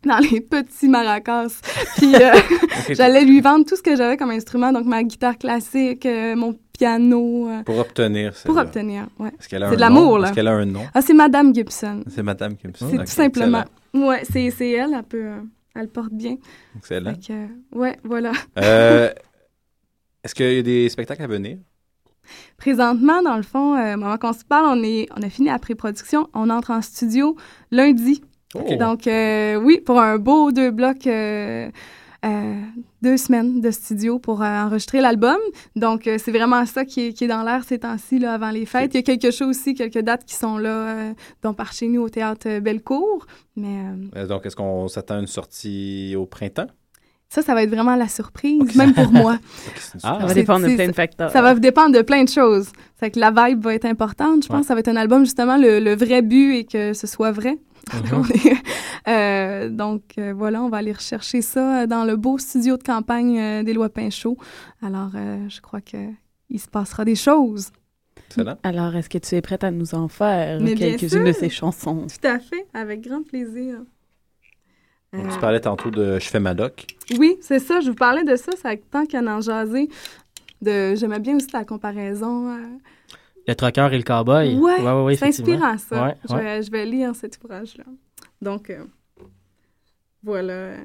Dans les petits maracas. Puis euh, j'allais lui vendre tout ce que j'avais comme instrument, donc ma guitare classique, euh, mon piano. euh, Pour obtenir. pour celle-là. obtenir, a C'est de l'amour, là. Est-ce qu'elle a un nom? Ah, c'est Madame Gibson. C'est Madame Gibson. C'est tout simplement. Ouais, c'est c'est elle, elle peut. elle porte bien. Excellent. Euh, ouais, voilà. Est-ce qu'il y a des spectacles à venir? Présentement, dans le fond, euh, moment qu'on se parle, on, est, on a fini la pré-production. On entre en studio lundi. Donc, euh, oui, pour un beau deux blocs euh, euh, deux semaines de studio pour euh, enregistrer l'album. Donc, euh, c'est vraiment ça qui est, qui est dans l'air ces temps-ci, là, avant les fêtes. Il y a quelques shows aussi, quelques dates qui sont là, euh, dont par chez nous au Théâtre Bellecour. Mais Donc, est-ce qu'on s'attend à une sortie au printemps? ça, ça va être vraiment la surprise, même pour moi. Ça va dépendre de plein de facteurs. Ça va dépendre de plein de choses. C'est que la vibe va être importante. Je pense Ouais. que ça va être un album, justement, le, le vrai but est que ce soit vrai. Euh, donc, euh, voilà, on va aller rechercher ça euh, dans le beau studio de campagne euh, des Lois Pinchot. Alors, euh, je crois qu'il se passera des choses. Alors, est-ce que tu es prête à nous en faire quelques-unes de ces chansons? Tout à fait, avec grand plaisir. Euh, Tu parlais tantôt de Je fais ma doc. Oui, c'est ça. Je vous parlais de ça. Ça tant qu'à en jaser. De... J'aimais bien aussi la comparaison. Le trucker et le cowboy. Ouais, ouais, ouais, c'est inspirant ça. Je. Vais, je vais lire cet ouvrage-là. Donc, euh, voilà euh,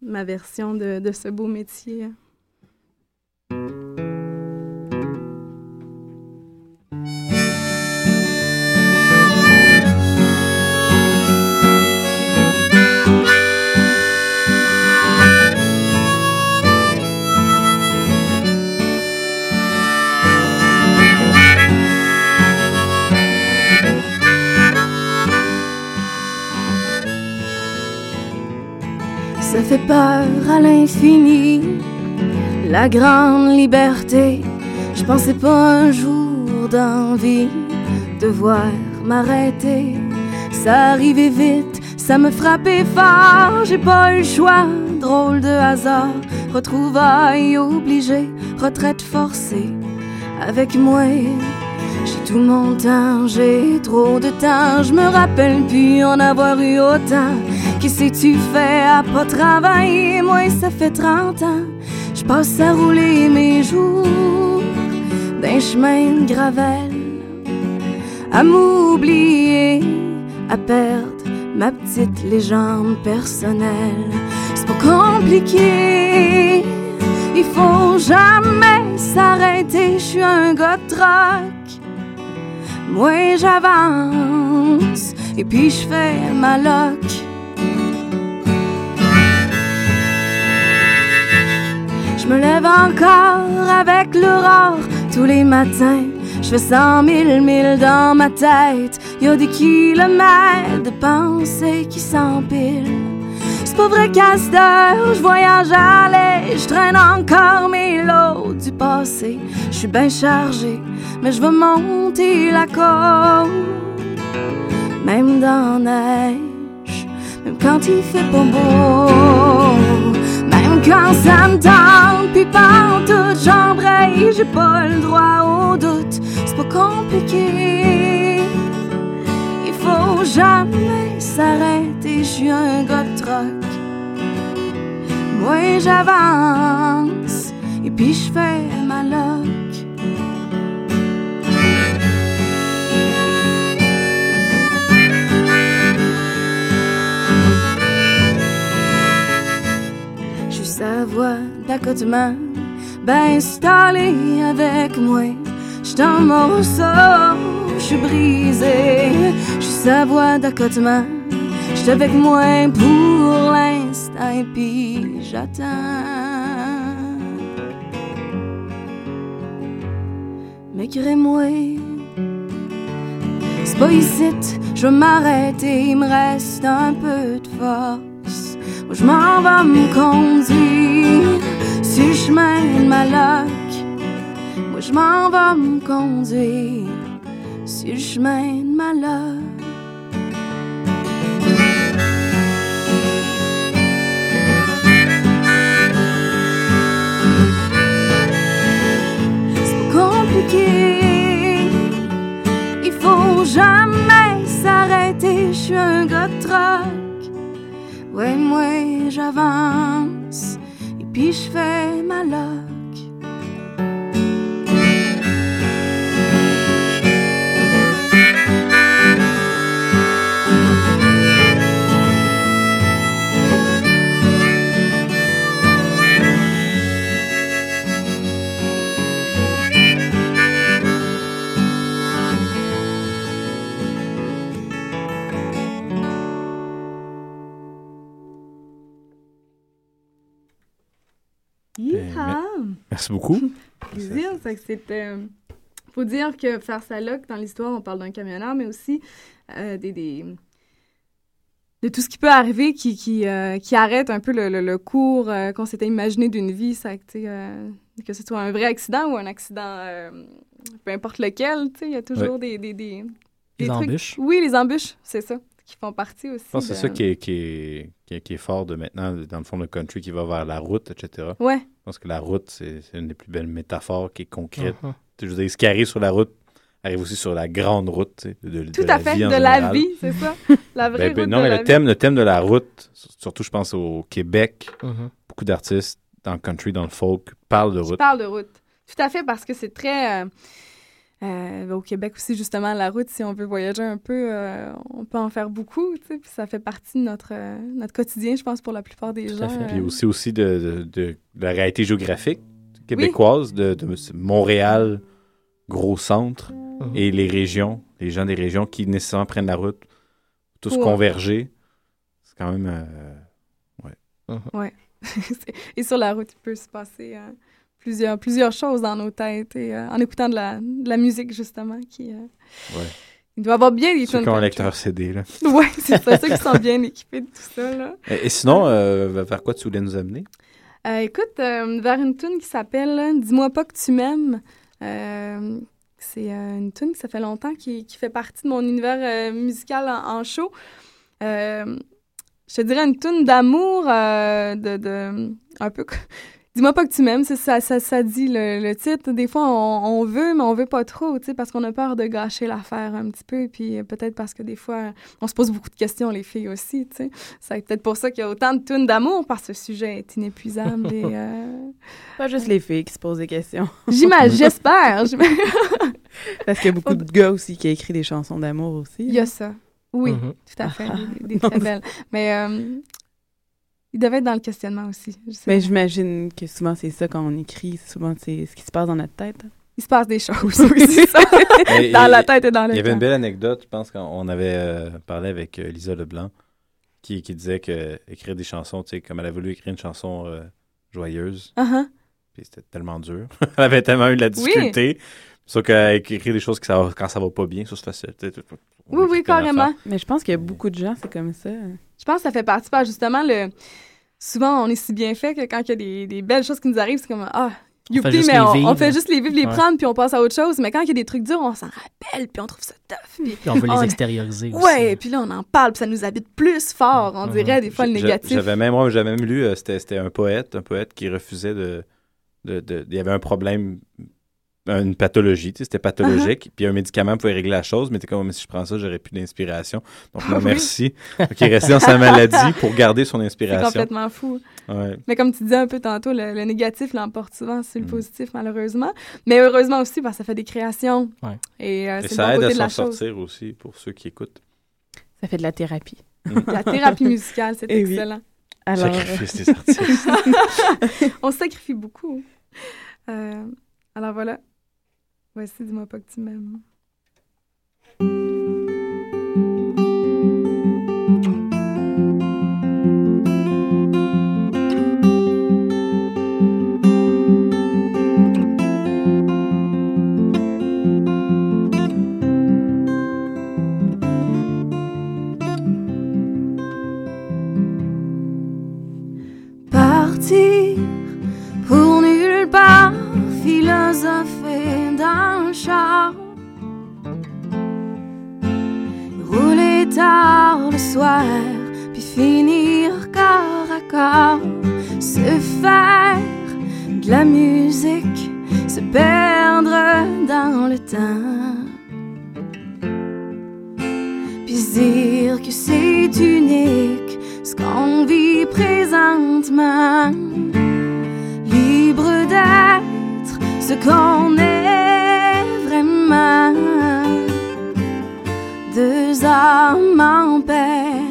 ma version de, de ce beau métier. Fait peur à l'infini, la grande liberté. Je pensais pas un jour d'envie de voir m'arrêter. Ça arrivait vite, ça me frappait fort. J'ai pas eu le choix, drôle de hasard. Retrouvailles obligées, retraite forcée avec moi. J'ai tout mon temps, j'ai trop de temps. Je me rappelle plus en avoir eu autant. Qu'est-ce que tu fais à pas travailler? Moi, ça fait 30 ans. Je passe à rouler mes jours d'un chemin de gravelle. À m'oublier, à perdre ma petite légende personnelle. C'est pas compliqué, il faut jamais s'arrêter. Je suis un gars de troc. Moi j'avance et puis je fais ma loc. Me lève encore avec l'aurore tous les matins. Je fais cent mille milles dans ma tête. Y a des kilomètres de pensées qui s'empilent. C'est pas vrai je voyage à l'aise. Je traîne encore mes lots du passé. Je suis bien chargé, mais je veux monter la côte. Même dans neige, même quand il fait pas beau. Même quand ça me tente, puis partout j'embraye. J'ai pas le droit au doute, c'est pas compliqué. Il faut jamais s'arrêter, je suis un gars de. Moi j'avance, et puis je fais ma loc. Je suis sa voix d'accotement, ben installée avec moi. Je dans morceau, je suis brisée. Je suis sa voix d'accotement, je avec moi pour l'instant, et puis j'attends. Mais crée-moi, c'est pas ici, je vais m'arrêter, il me reste un peu de force. Moi, je m'en vais me conduire sur le chemin de ma loc. Moi, je m'en vais me conduire sur le chemin de ma compliqué. Il faut jamais s'arrêter. Je suis un gars de. Ouais, moi j'avance et puis je fais ma loc. Merci beaucoup. plaisir. C'est, euh, faut dire que faire ça que dans l'histoire, on parle d'un camionneur, mais aussi euh, des, des- de tout ce qui peut arriver qui, qui, euh, qui arrête un peu le, le- le cours qu'on s'était imaginé d'une vie. Ça, que, ce soit un vrai accident ou un accident, peu importe lequel, il y a toujours Ouais. des, des, des, Les des trucs- embûches. Oui, les embûches, c'est ça, qui font partie aussi. Je pense que c'est ça de- qui est, qui, est, qui, est, qui est fort de maintenant, dans le fond, le country qui va vers la route, etc. Ouais. Je pense que la route, c'est une des plus belles métaphores qui est concrète. Tu sais, Je veux dire, ce qui arrive sur la route arrive aussi sur la grande route. De, de Tout la à fait, vie en de la vie, c'est ça. La vraie Ben, ben, route non, de mais la le vie. thème, le thème de la route, surtout je pense au Québec, Mhm. beaucoup d'artistes dans le country, dans le folk, parlent de route. parle de route. Tout à fait, parce que c'est très... euh, euh, au Québec aussi, justement, la route, si on veut voyager un peu, euh, on peut en faire beaucoup, tu sais, puis ça fait partie de notre, euh, notre quotidien, je pense, pour la plupart des gens. Puis aussi, aussi de, de- de la réalité géographique québécoise, de, de Montréal, gros centre, Mhm. et les régions, les gens des régions qui nécessairement prennent la route, tous Ouais. converger. C'est quand même. euh, ouais. Ouais. C'est- et sur la route, il peut se passer euh, plusieurs, plusieurs choses dans nos têtes, et euh, en écoutant de la, de la musique, justement, qui... euh, Ouais. Il doit y avoir bien des Ceux qui ont un lecteur CD, là. Ouais, c'est ça, ceux qui sont bien équipés de tout ça, là. Et, et sinon, euh, vers quoi tu voulais nous amener? Euh, écoute, euh, vers une tune qui s'appelle Dis-moi pas que tu m'aimes. C'est une tune qui ça fait longtemps qui, qui fait partie de mon univers musical en, en show. Je te dirais une tune d'amour, de, de un peu. Dis-moi pas que tu m'aimes, c'est ça, ça, ça dit le, le titre. Des fois, on, on veut, mais on veut pas trop, tu sais, parce qu'on a peur de gâcher l'affaire un petit peu. Puis euh, peut-être parce que des fois, on se pose beaucoup de questions, les filles aussi, tu sais. C'est peut-être pour ça qu'il y a autant de tunes d'amour, parce que ce sujet est inépuisable. et, euh, Pas juste les filles qui se posent des questions. J'imagine, j'espère. Parce qu'il y a beaucoup de gars aussi qui écrivent des chansons d'amour aussi. Il y a ça. Oui, Mhm. tout à fait. Ah. Des, des très belles. Mais euh, il devait être dans le questionnement aussi. Mais pas. j'imagine que souvent c'est ça quand on écrit, souvent c'est ce qui se passe dans notre tête. Il se passe des choses, oui, c'est ça. Dans et- la tête et dans le Il y avait une belle anecdote, je pense, quand on avait euh, parlé avec euh, Lisa Leblanc, qui, qui disait que écrire des chansons, tu sais, comme elle a voulu écrire une chanson euh, joyeuse, Uh-huh. puis c'était tellement dur. elle avait tellement eu de la difficulté. Sauf qu'écrire des choses que ça va- quand ça va pas bien, ça c'est facile. Oui, oui, carrément. Mais je pense qu'il y a beaucoup de gens, c'est comme ça. Je pense que ça fait partie, parce que justement, le... souvent, on est si bien fait que quand il y a des, des belles choses qui nous arrivent, c'est comme Ah, On youpi, fait juste mais les on, fait juste les vivre, les Ouais. prendre, puis on passe à autre chose. Mais quand il y a des trucs durs, on s'en rappelle, puis on trouve ça tough. Puis, Puis on veut les extérioriser aussi. Ouais, puis là, on en parle, puis ça nous habite plus fort, on dirait, des fois, le négatif. J'avais même, moi, j'avais même lu, euh, c'était c'était un poète, un poète qui refusait de, de, de- Il y avait un problème, une pathologie, tu sais, c'était pathologique, Uh-huh. puis un médicament pouvait régler la chose, mais t'es comme, mais si je prends ça, j'aurais plus d'inspiration. Donc, Ah non, oui. merci. Donc, il est resté dans sa maladie pour garder son C'est inspiration. complètement fou. Ouais. Mais comme tu disais un peu tantôt, le, le négatif l'emporte souvent sur le Mm. positif, malheureusement. Mais heureusement aussi, parce que ça fait des créations. Ouais. Et, euh, Et c'est le ça bon aide à s'en sortir aussi pour ceux qui écoutent. Ça fait de la thérapie. La thérapie musicale, c'est Eh oui. excellent. Alors, Sacrifice des artistes. On sacrifie beaucoup. Euh, alors voilà. Voici, dis-moi pas que tu m'aimes. Partir pour nulle part, philosopher le char. Rouler tard le soir, puis finir corps à corps. Se faire de la musique, se perdre dans le temps. Puis dire que c'est unique ce qu'on vit présentement. Libre d'être ce qu'on est Deux âmes en paix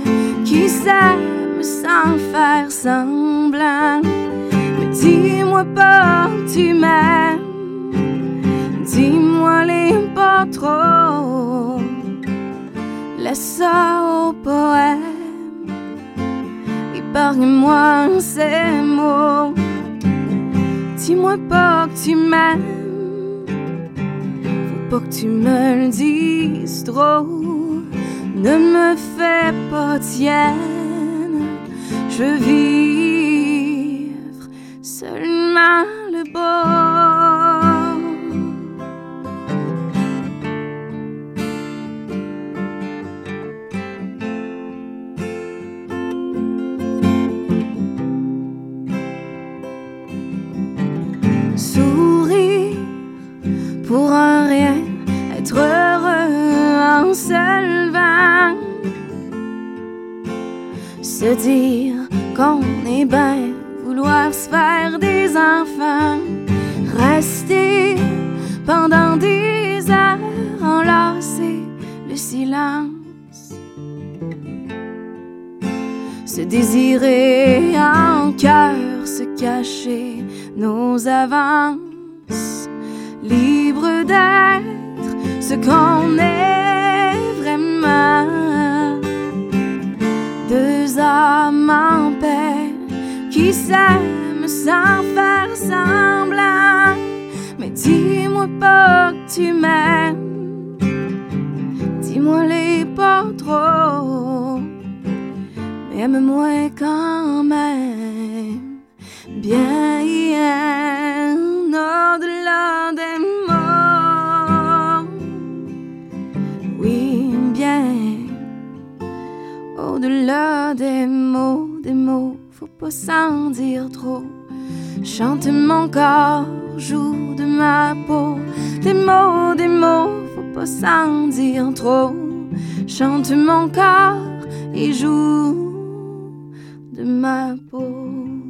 qui s'aiment sans faire semblant. Mais dis-moi pas tu m'aimes. Dis-moi les pas. Laisse ça au poème. Épargne-moi ces mots. Dis-moi pas que tu m'aimes. Pas que tu me le dises trop. Ne me fais pas tienne. Je veux vivre seulement le beau. Corps, joue de ma peau, des mots, des mots, faut pas s'en dire trop. Chante mon corps et joue de ma peau.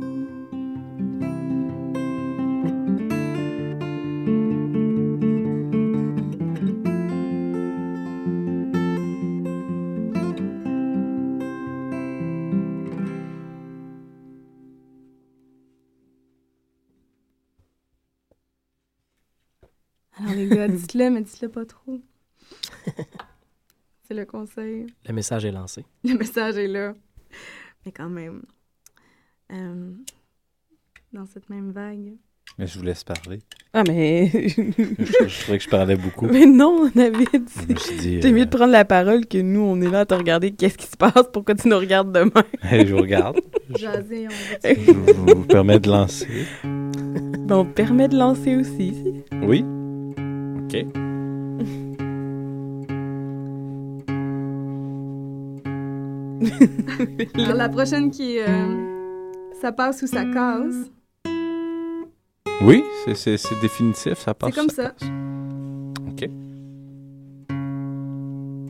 Gars, dites-le, mais dites-le pas trop. C'est le conseil. Le message est lancé. Le message est là. Mais quand même, euh, dans cette même vague. Mais je vous laisse parler. Ah, mais. je, je trouvais que je parlais beaucoup. Mais non, David. Je me suis dit, T'es mieux euh, de prendre la parole que nous, on est là à te regarder. Qu'est-ce qui se passe? Pourquoi tu nous regardes demain? Je vous regarde. Jaser, on Je vous, vous permets de lancer. Ben, on te permet de lancer aussi. si. Oui? OK. Alors, la prochaine qui est euh, Ça passe ou ça casse? Oui, c'est- définitif, ça passe. C'est comme ça. OK.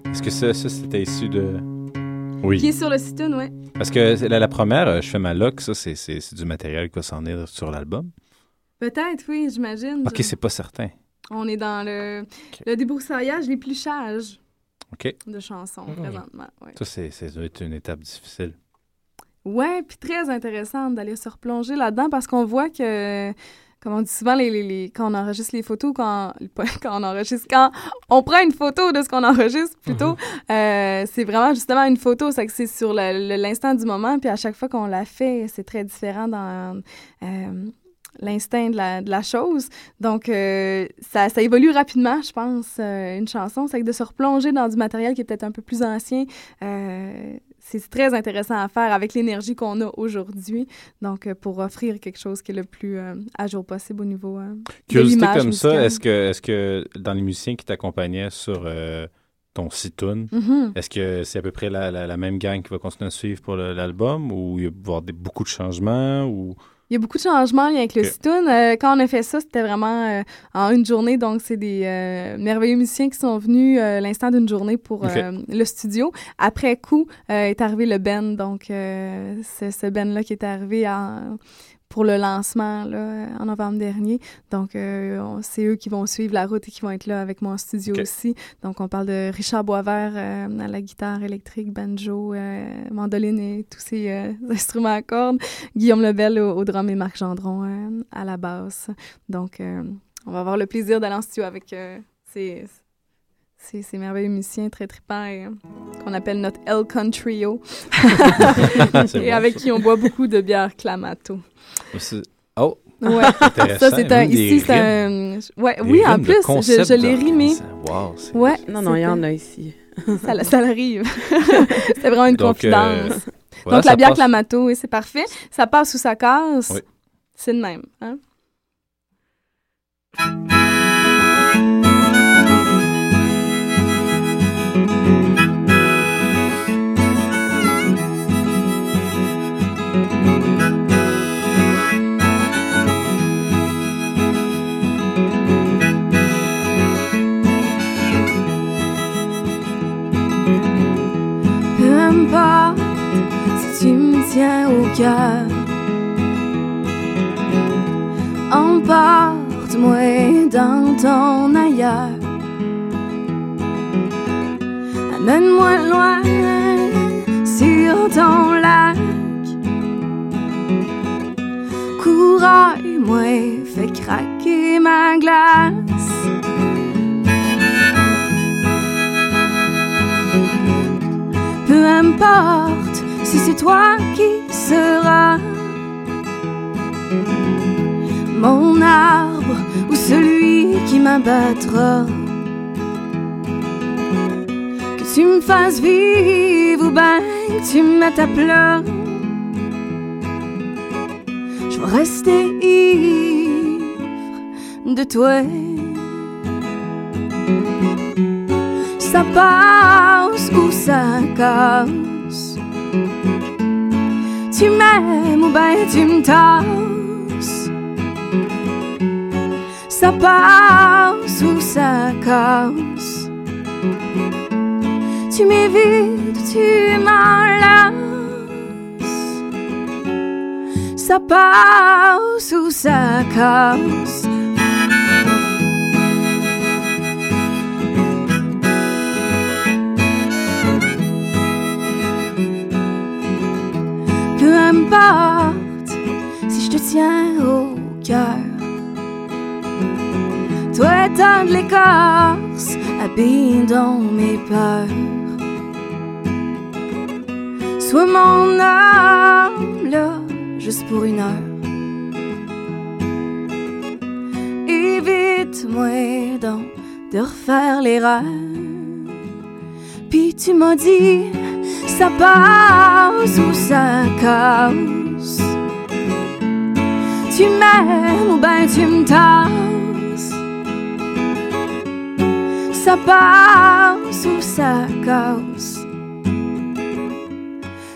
Est-ce que ça, ça c'était issu de... Oui. Qui est sur le site, ouais. Parce que la, la première, euh, je fais ma loc, ça, c'est- du matériel qui va s'en venir sur l'album. Peut-être, oui, j'imagine. OK, c'est pas certain. On est dans le, le débroussaillage, l'épluchage de chansons Mhm. présentement. Ouais. Ça, c'est c'est une étape difficile. Ouais, puis très intéressante d'aller se replonger là-dedans parce qu'on voit que, comme on dit souvent, les, les- les- quand on enregistre les photos, quand, on enregistre, quand on prend une photo de ce qu'on enregistre plutôt, euh, c'est vraiment justement une photo, c'est que c'est sur l'instant du moment, puis à chaque fois qu'on la fait, c'est très différent dans euh, l'instinct de la, de la chose. Donc, euh, ça, ça évolue rapidement, je pense, euh, une chanson. C'est que de se replonger dans du matériel qui est peut-être un peu plus ancien, euh, c'est très intéressant à faire avec l'énergie qu'on a aujourd'hui. Donc, pour offrir quelque chose qui est le plus à jour possible au niveau de Curiosité l'image comme ça, est-ce que, est que dans les musiciens qui t'accompagnaient sur ton site-tune, Mhm. est-ce que c'est à peu près la, la- la même gang qui va continuer à suivre pour l'album ou il va y avoir des- beaucoup de changements ou... Il y a beaucoup de changements avec le Ok. Situn. Euh, quand on a fait ça, c'était vraiment euh, en une journée. Donc, c'est des euh, merveilleux musiciens qui sont venus l'instant d'une journée pour le studio. Après coup, est arrivé le Ben. Donc, c'est ce Ben-là qui est arrivé en- pour le lancement là, en novembre dernier. Donc, euh, c'est eux qui vont suivre la route et qui vont être là avec moi en studio aussi. Donc, on parle de Richard Boisvert euh, à la guitare électrique, banjo, euh, mandoline et tous ces instruments à cordes. Guillaume Lebel au, au drum et Marc Gendron à la basse. Donc, on va avoir le plaisir d'aller en studio avec ces, ces, ces merveilleux musiciens très tripants euh, qu'on appelle notre Elcon Trio. C'est et bon, avec ça. qui on boit beaucoup de bière Clamato. C'est- Oh, Ouais. Ça, c'est un. Ici, c'est un. Ouais, Des oui, en plus, je, l'ai rimé. Wow, c'est- Ouais. Non, non, il y en a ici. ça, ça l'arrive. C'était vraiment une Donc, euh, confidence. voilà, Donc, la bière passe- Clamato, oui, c'est parfait. Ça passe ou ça casse? Oui. C'est de même. Hein? Tiens au cœur. Emporte-moi dans ton ailleurs. Amène-moi loin sur ton lac. Couraille-moi, fais craquer ma glace. Peu importe si c'est toi qui seras mon arbre ou celui qui m'abattra. Que tu me fasses vivre ou ben que tu me mettes à plat. Je vais rester ivre de toi. Ça passe ou ça casse. Tu m'aimes ou ben tu me tasses. Ça passe ou ça casse. Tu m'évites, tu m'enlaces. Ça passe ou ça casse. Peu importe si je te tiens au cœur. Toi, tant de l'écorce habille dans mes peurs. Sois mon âme là, juste pour une heure. Évite-moi donc de refaire l'erreur. Puis tu m'as dit, ça passe ou ça casse. Tu m'aimes ou ben tu me tasses. Ça passe ou ça casse.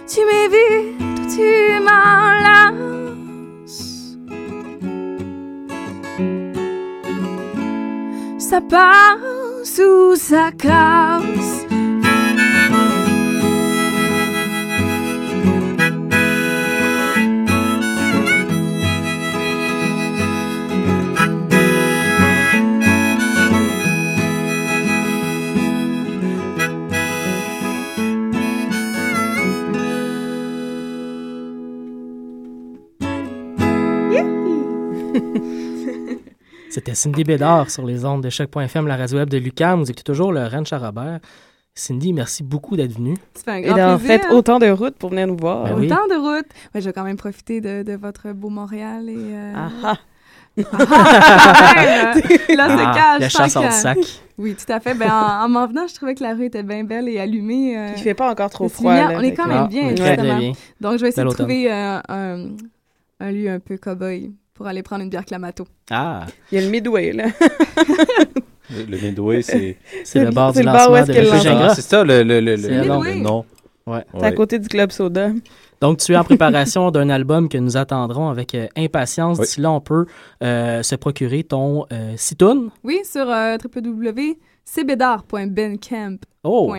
Tu m'évites ou tu m'enlaces. Ça passe ou ça casse. C'était Cindy Bédard sur les ondes de choc.fm, la radio web de Lucam. Vous écoutez toujours le Ranch à Robert. Cindy, merci beaucoup d'être venue. Ça fait un Et grand d'avoir plaisir. fait autant de routes pour venir nous voir. Ben oui. Autant de route. Ouais, je vais quand même profiter de, de votre beau Montréal et. euh, Ah ah. Ah, ouais, là, c'est Ah, cash. la chasse en sac. Oui, tout à fait. Ben, en, en m'en venant, je trouvais que la rue était bien belle et allumée. euh, Il fait pas encore trop froid. là, On est quand même Ah, bien, oui, justement. bien. Donc, je vais essayer de trouver euh, un, un lieu un peu cow-boy pour aller prendre une bière Clamato. Ah, Il y a le Midway, là. Le, le Midway, c'est. c'est le bar du le bar lancement est-ce de. Gingras. Ah, c'est ça le, le, le, C'est le- le nom. le nom. Ouais. C'est à côté du Club Soda. Donc, tu es en préparation d'un album que nous attendrons avec euh, impatience. Oui. D'ici là, on peut euh, se procurer ton euh, Citoun. Oui, sur euh, www.cbedard.bencamp.com Oh!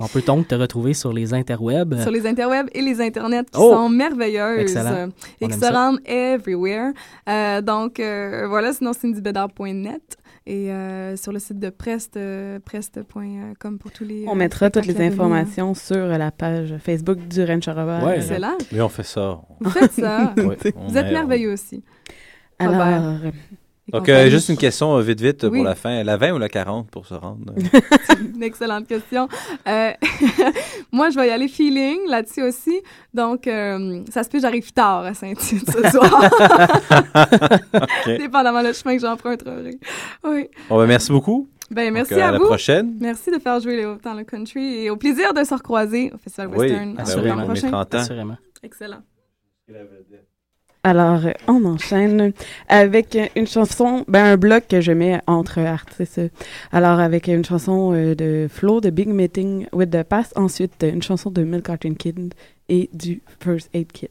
On peut donc te retrouver sur les interwebs. sur les interwebs et les internets qui Oh! sont merveilleuses Excellent. et On qui se ça. rendent everywhere. Euh, donc euh, voilà, sinon cindybedard.net et euh, sur le site de Prest, euh, prest.com pour tous les. On euh, mettra toutes les venir. informations sur la page Facebook du Ranch Robert. Ouais. Excellent. Oui, on fait ça. Vous faites ça. Ouais, on Vous êtes merveilleux aussi. Alors, Robert. Donc, euh, juste une question euh, vite, vite Oui. pour la fin. La 20 ou la 40 pour se rendre? C'est une excellente question. Euh, moi, je vais y aller feeling là-dessus aussi. Donc, euh, ça se peut que j'arrive tard à Saint-Tite ce soir. Ok. Dépendamment le chemin que j'emprunterai. Oui. Bon, ben, merci beaucoup. Ben, merci Donc, euh, à, à la vous. prochaine. Merci de faire jouer les dans le country et au plaisir de se recroiser au Festival Oui, Western ben septembre mes prochain. 30 ans. Assurément. Excellent. Alors, euh, on enchaîne avec une chanson, ben un bloc que je mets entre artistes. Alors, avec une chanson euh, de Flo de Big Meeting with the Past. Ensuite, une chanson de Milk Carton Kid et du First Aid Kit.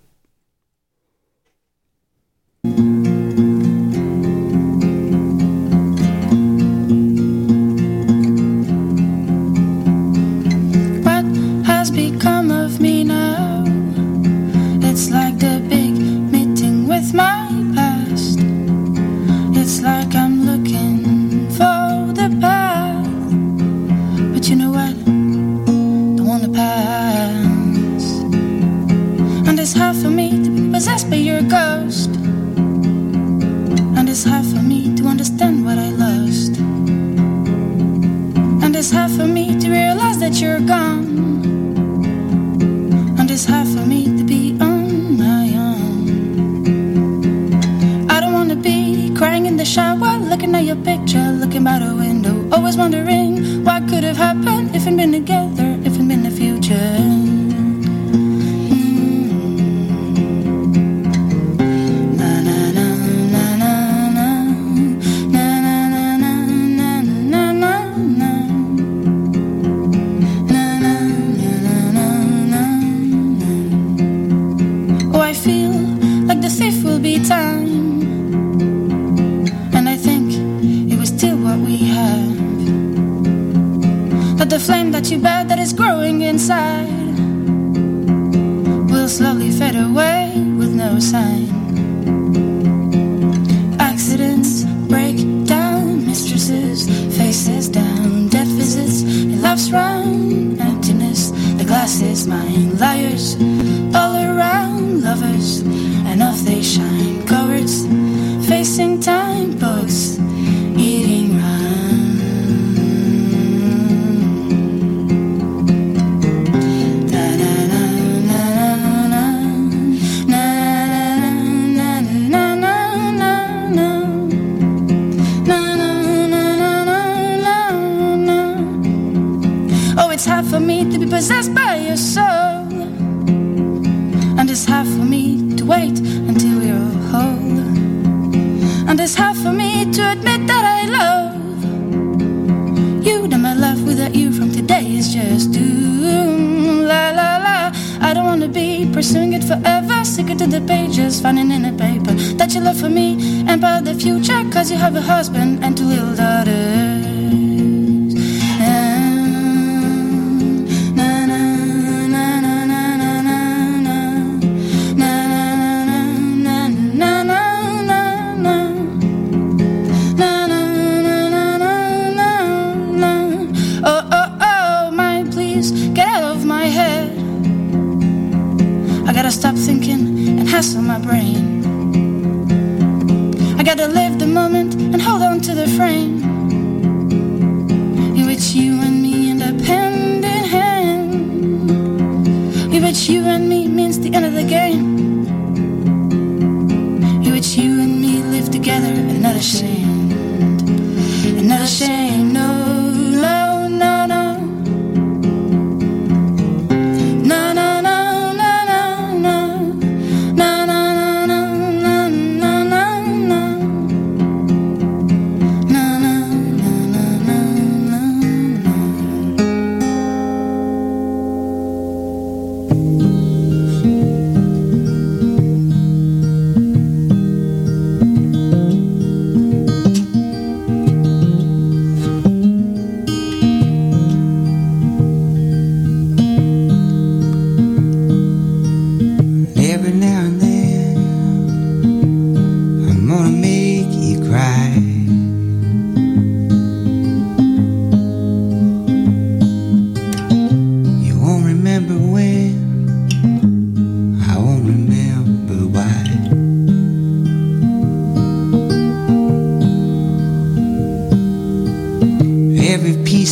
Like I'm looking for the path. But you know what? Don't wanna pass. And it's hard for me to be possessed by your ghost. And it's hard for me to understand what I lost. And it's hard for me to realize that you're gone. The shower, looking at your picture, looking by the window. Always wondering what could have happened if we'd been together, if we'd been the future.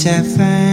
I find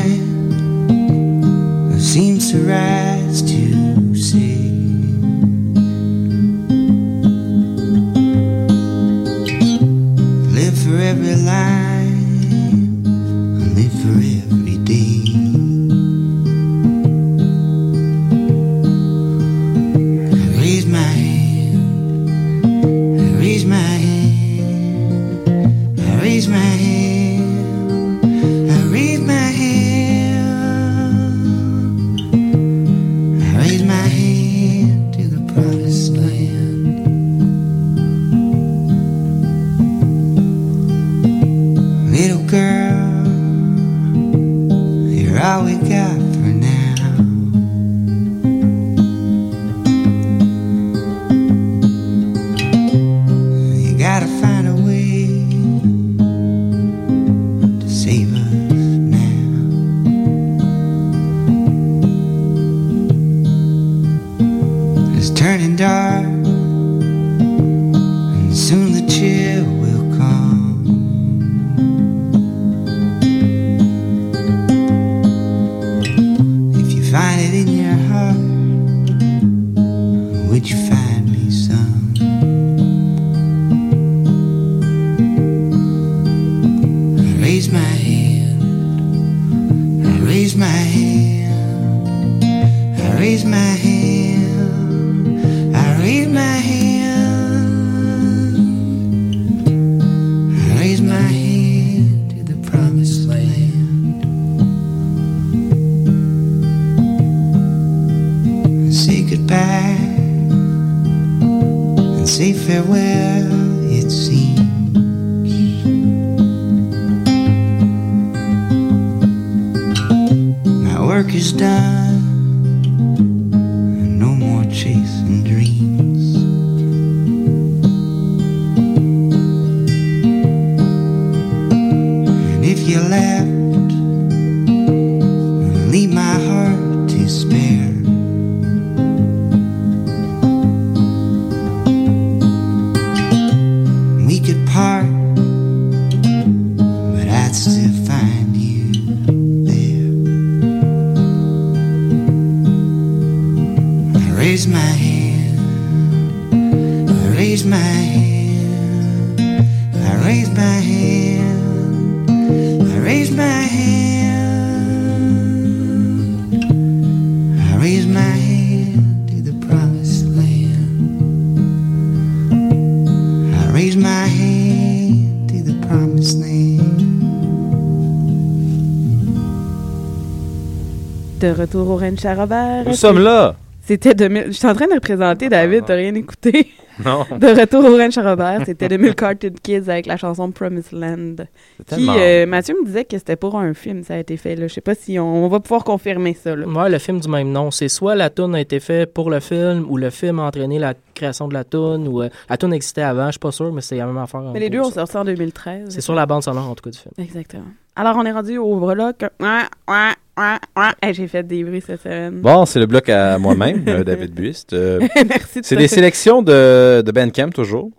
à Robert. Nous sommes là. C'était 2000. Je suis en train de représenter David, t'as rien écouté. Non. De retour au Ranch à Robert, c'était 2000 Cartoon Kids avec la chanson Promised Land. Qui, euh, Mathieu me disait que c'était pour un film, ça a été fait. Là. Je sais pas si on, on va pouvoir confirmer ça. Là. Ouais, le film du même nom. C'est soit la toune a été faite pour le film ou le film a entraîné la création de la toune ou euh, la toune existait avant, je suis pas sûr, mais c'est la même affaire. en Mais les deux ont sorti en 2013. C'est sur la bande sonore en tout cas du film. Exactement. Alors, on est rendu au breloque. Ouais, ouais. Hey, J'ai fait des bruits cette semaine. Bon, c'est le bloc à moi-même, euh, David Buist. Euh, Merci de c'est des sélections de, de Bandcamp, toujours.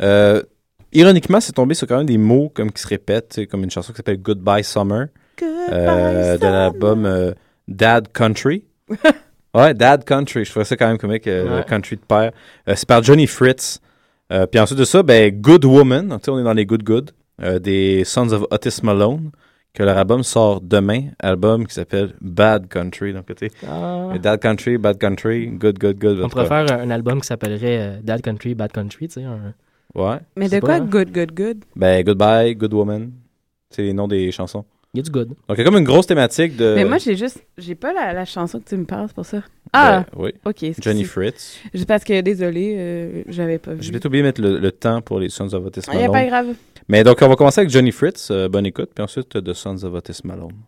Euh, ironiquement, c'est tombé sur quand même des mots comme qui se répètent, comme une chanson qui s'appelle Goodbye Summer, euh, de l'album euh, Dad Country. ouais, Dad Country. Je trouvais ça quand même comique, euh, Ouais. country de père. Euh, c'est par Johnny Fritz. Euh, puis ensuite de ça, ben, Good Woman. On est dans les Good Good. euh, des Sons of Otis Malone. Que leur album sort demain. Album qui s'appelle Bad Country. Donc, tu sais, Ah. Dad Country, Bad Country, Good, Good, Good. On pourrait faire un, un album qui s'appellerait euh, Dad Country, Bad Country, tu sais. un- Ouais. Mais de quoi pas. good, good, good? Ben, Goodbye, Good Woman. C'est les noms des chansons. Il y a du good. Donc, il y a comme une grosse thématique de. Mais moi, j'ai juste. J'ai pas la, la chanson que tu me passes pour ça. Ah! Ben, oui. Ok. Johnny Fritz. Parce que, désolé, euh, j'avais pas vu. J'ai peut-être oublié de mettre le, le temps pour les Sons of Otis Ah, y a Malone. pas grave. Mais donc, on va commencer avec Johnny Fritz. euh, bonne écoute. Puis ensuite, euh, The Sons of Otis Malone.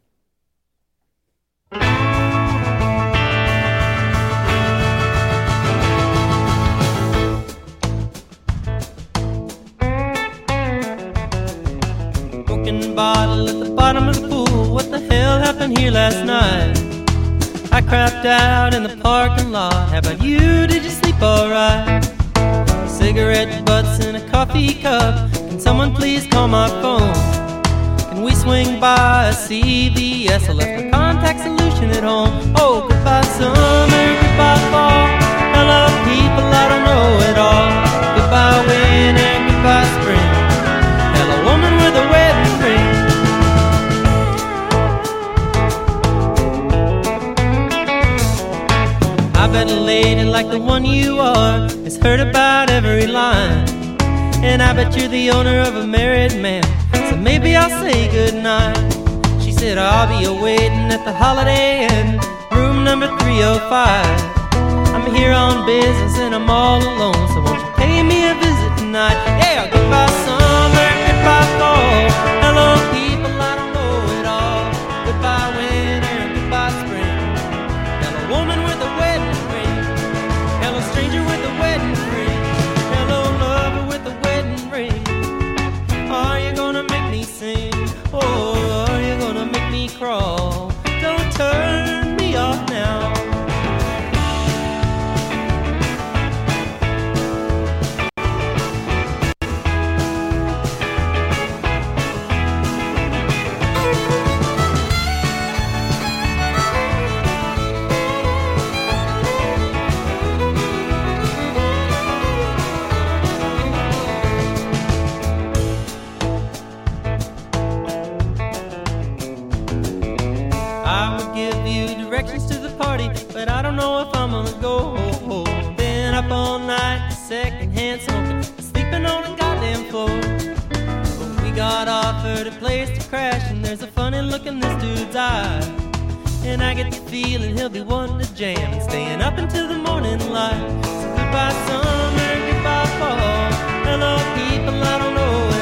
Bottle at the bottom of the pool. What the hell happened here last night? I crapped out in the parking lot. How about you? Did you sleep alright? Cigarette butts in a coffee cup. Can someone please call my phone? Can we swing by a CVS. I left my contact solution at home. Oh, goodbye summer, goodbye fall. Hello, people, I don't know at all. Goodbye winter, goodbye spring. Hello, woman with a wedding ring. I bet a lady like the one you heard about every line. And I bet you're the owner of a married man. So maybe I'll say goodnight. She said, I'll be awaiting at the Holiday Inn, room number 305. I'm here on business and I'm all alone. So won't you pay me a visit tonight? Yeah, goodbye summer, goodbye fall. Hello, place to crash, and there's a funny look in this dude's eye. And I get the feeling he'll be wanting to jam and staying up until the morning light. So goodbye summer, goodbye fall. Hello people, I don't know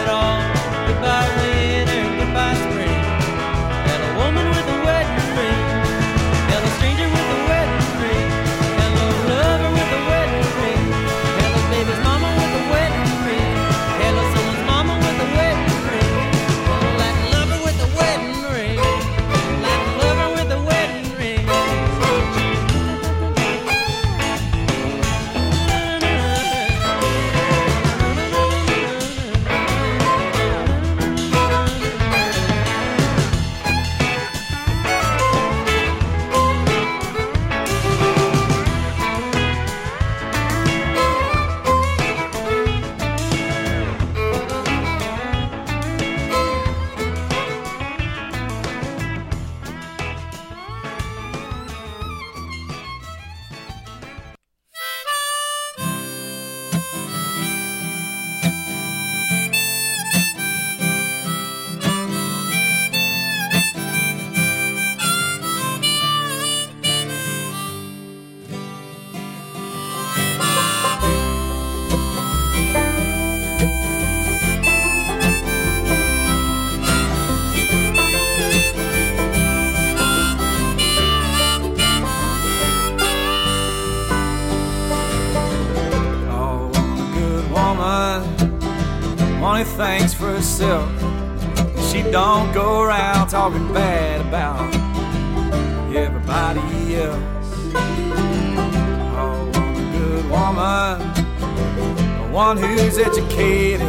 herself. She don't go around talking bad about everybody else. Oh, a good woman, one who's educated,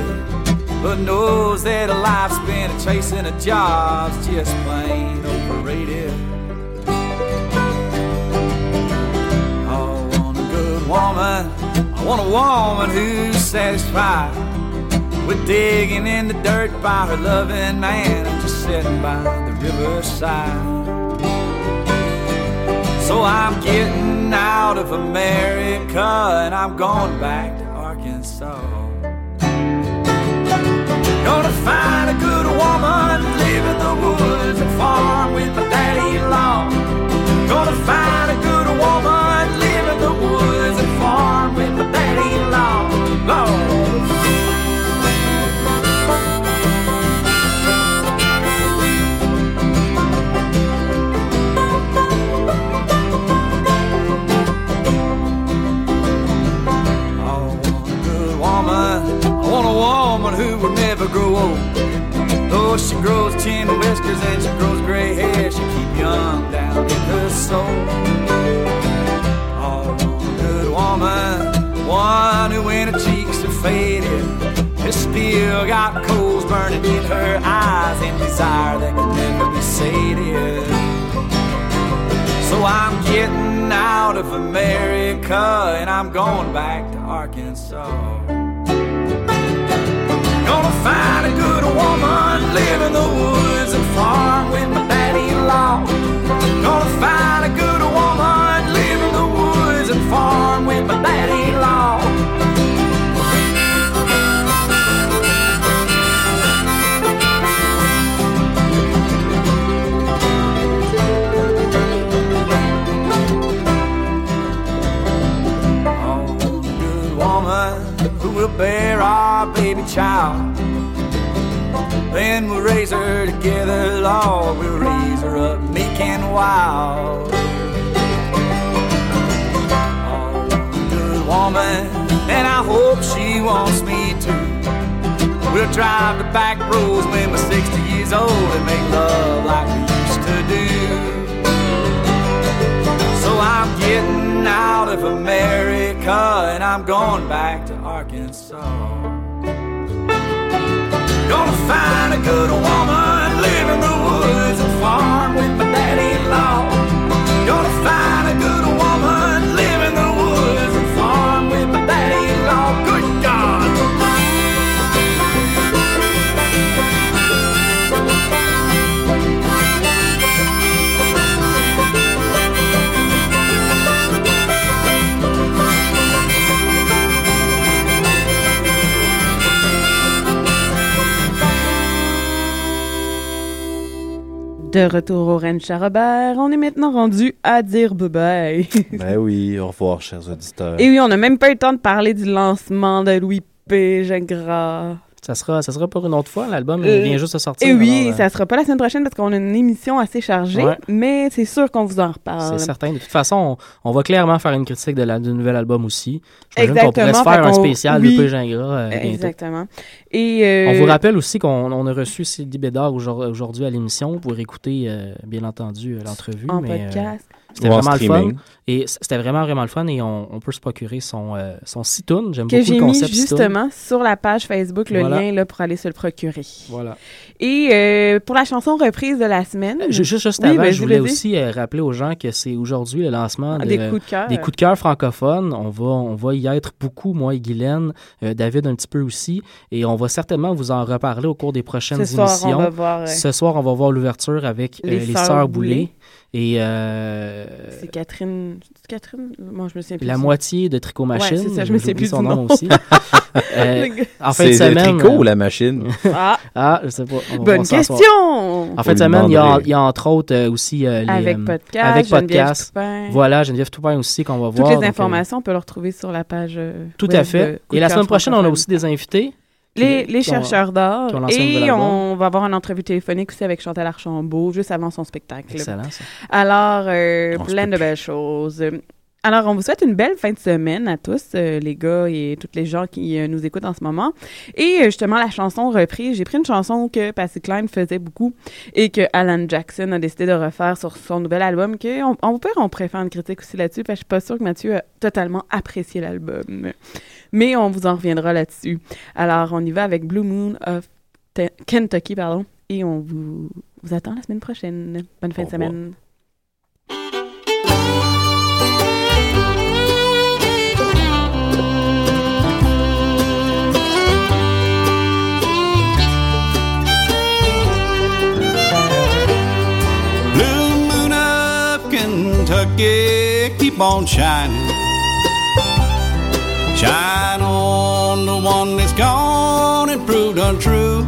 but knows that a life spent chasing a job's just plain overrated. Oh, I want a good woman. I want a woman who's satisfied with digging in the dirt by her loving man and just sitting by the riverside. So I'm getting out of America and I'm going back to Arkansas. Gonna find a good woman, live in the woods and farm with my daddy-in-law. Gonna find a good woman, grow old. Though she grows chin whiskers and she grows gray hair, she keep young down in her soul. A good woman, one who when her cheeks are faded, has still got coals burning in her eyes and desire that can never be sated. So I'm getting out of America and I'm going back to Arkansas. Gonna find a good woman, live in the woods and farm with my daddy-in-law. Gonna find a good woman, live in the woods and farm with my daddy-in-law. Oh, good woman who will bear our baby child. Then we'll raise her together, Lord. We'll raise her up meek and wild. Oh, good woman, and I hope she wants me to. We'll drive the back roads when we're 60 years old and make love like we used to do. So I'm getting out of America and I'm going back to Arkansas. Gonna find a good woman, live in the woods and farm with my daddy-in-law. Gonna find De retour au Ranch à Robert, on est maintenant rendu à dire bye-bye. Ben oui, au revoir, chers auditeurs. Et oui, on n'a même pas eu le temps de parler du lancement de Louis P. Gingras. Ça sera, ça sera pour une autre fois. L'album Euh, vient juste de sortir. Et oui, alors, euh, ça sera pas la semaine prochaine parce qu'on a une émission assez chargée, Ouais. mais c'est sûr qu'on vous en reparle. C'est certain. De toute façon, on, on va clairement faire une critique de la, du nouvel album aussi. J'imagine qu'on pourrait se faire un spécial oui. de Gingras euh, bientôt. Exactement. Et euh, On vous rappelle aussi qu'on on a reçu Sylvie Bédard aujourd- aujourd'hui à l'émission pour écouter, euh, bien entendu, euh, l'entrevue. En mais, euh, podcast. C'était vraiment le fun. Et c'était vraiment, vraiment le fun. Et on, on peut se procurer son, euh, son. J'aime que beaucoup le j'ai mis concept Situn. justement sur la page Facebook le Voilà. lien là, pour aller se le procurer. Voilà. Et euh, pour la chanson reprise de la semaine. Ju- Juste, juste Oui, avant, je voulais aussi euh, rappeler aux gens que c'est aujourd'hui le lancement Ah, de- des coups de cœur. des coups de cœur francophones. On va, on va y être beaucoup, moi et Guylaine, euh, David un petit peu aussi, et on va certainement vous en reparler au cours des prochaines Ce soir, on émissions. va voir, euh, Ce soir, on va voir l'ouverture avec euh, Les Sœurs Boulay. Et euh, C'est Catherine. c'est Catherine? Moi, je me souviens plus. la moitié de Tricot Machine. Ouais, c'est ça, je me oublié plus son du nom nom. aussi. Euh, en fin de C'est le semaine. tricot ou euh, la machine? Ah. Ah, je sais pas. On Bonne question! En fin de semaine, il y, a, demanderez. il y a entre autres euh, aussi euh, les, Avec euh, podcast, avec podcast. Voilà, Geneviève Toupin aussi qu'on va Toutes voir. les donc, euh, informations, on peut le retrouver sur la page. euh, Tout à fait. Et la semaine prochaine, on a aussi des invités. Les, chercheurs nouvel Et on va avoir une entrevue téléphonique aussi avec Chantal Archambault, juste avant son spectacle. Excellent, ça. Alors, euh, plein de belles choses. Alors, on vous souhaite une belle fin de semaine à tous, euh, les gars et toutes les gens qui euh, nous écoutent en ce moment. Et euh, justement, la chanson reprise, j'ai pris une chanson que Patsy Cline faisait beaucoup et que Alan Jackson a décidé de refaire sur son nouvel album. Que on, on peut, on pourrait faire une critique aussi là-dessus, parce que je suis pas sûre que Mathieu a totalement apprécié l'album. Mais on vous en reviendra là-dessus. Alors, on y va avec Blue Moon of Kentucky, pardon, et on vous, vous attend la semaine prochaine. Bonne fin de semaine. Kentucky, keep on shining. Shine on the one that's gone and proved untrue.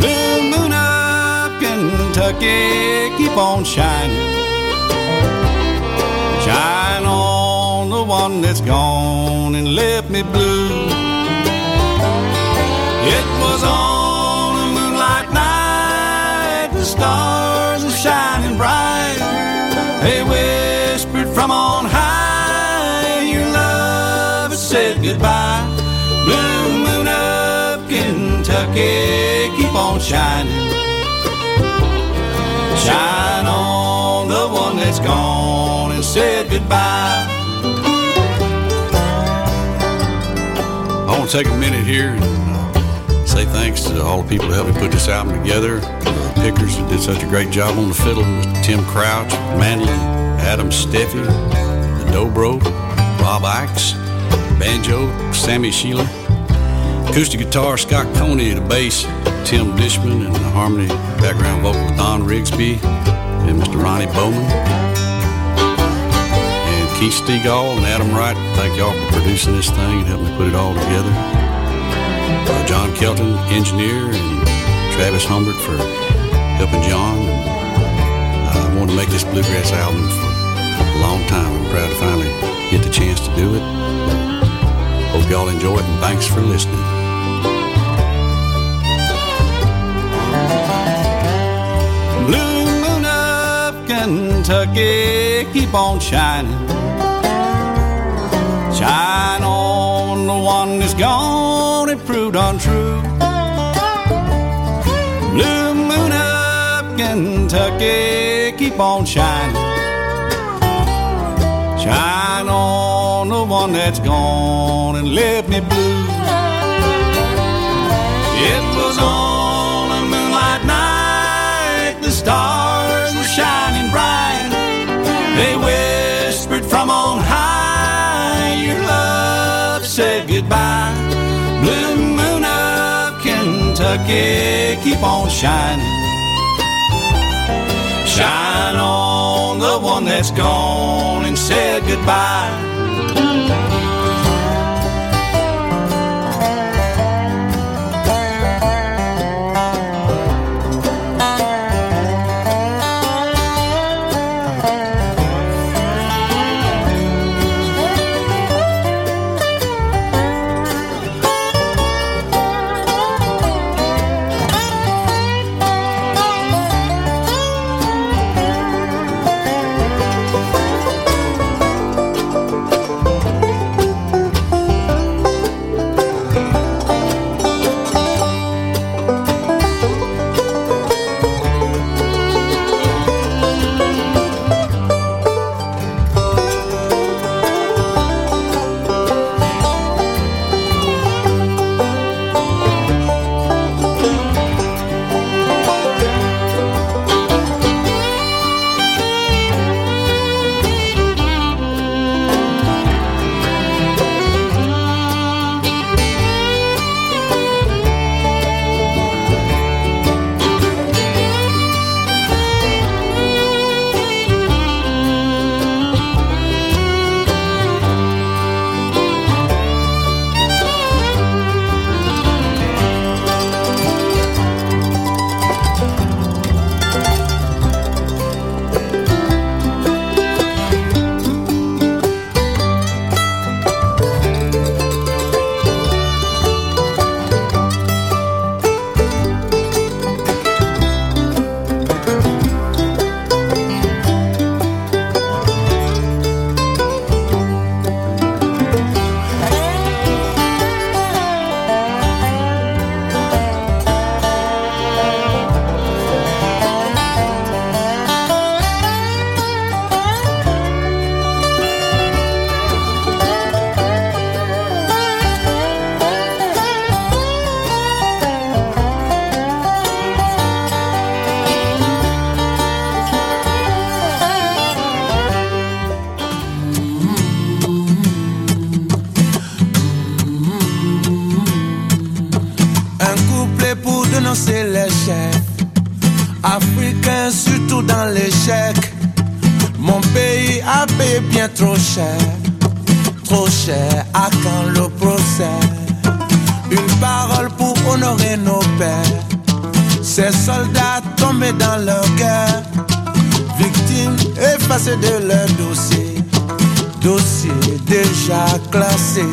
Blue moon of Kentucky, keep on shining. Shine on the one that's gone and left me blue. It was on a moonlight night, the stars are shining bright. They whispered from on high, your love has said goodbye. Blue moon of Kentucky, keep on shining. Shine on the one that's gone and said goodbye. On want to take a minute here say thanks to all the people who helped me put this album together. The pickers who did such a great job on the fiddle. Tim Crouch, Manley, Adam Steffi, the Dobro, Bob Ikes, banjo, Sammy Sheila, acoustic guitar, Scott Coney the bass, Tim Dishman, and the harmony background vocal, Don Rigsby, and Mr. Ronnie Bowman. And Keith Stegall and Adam Wright, thank y'all for producing this thing and helping me put it all together. Uh, John Kelton, engineer, and Travis Humbert for helping John. And, uh, I wanted to make this bluegrass album for a long time. I'm proud to finally get the chance to do it. Hope y'all enjoy it, and thanks for listening. Blue moon of Kentucky, keep on shining. Shine on the one that's gone and proved untrue. Blue moon of Kentucky, keep on shining. Shine on the one that's gone and left me blue. It was on Kentucky, keep on shining. Shine on the one that's gone and said goodbye. Trop cher. Trop cher, à quand le procès? Une parole pour honorer nos pères. Ces soldats tombés dans leur guerre. Victimes effacées de leur dossier. Dossier déjà classé.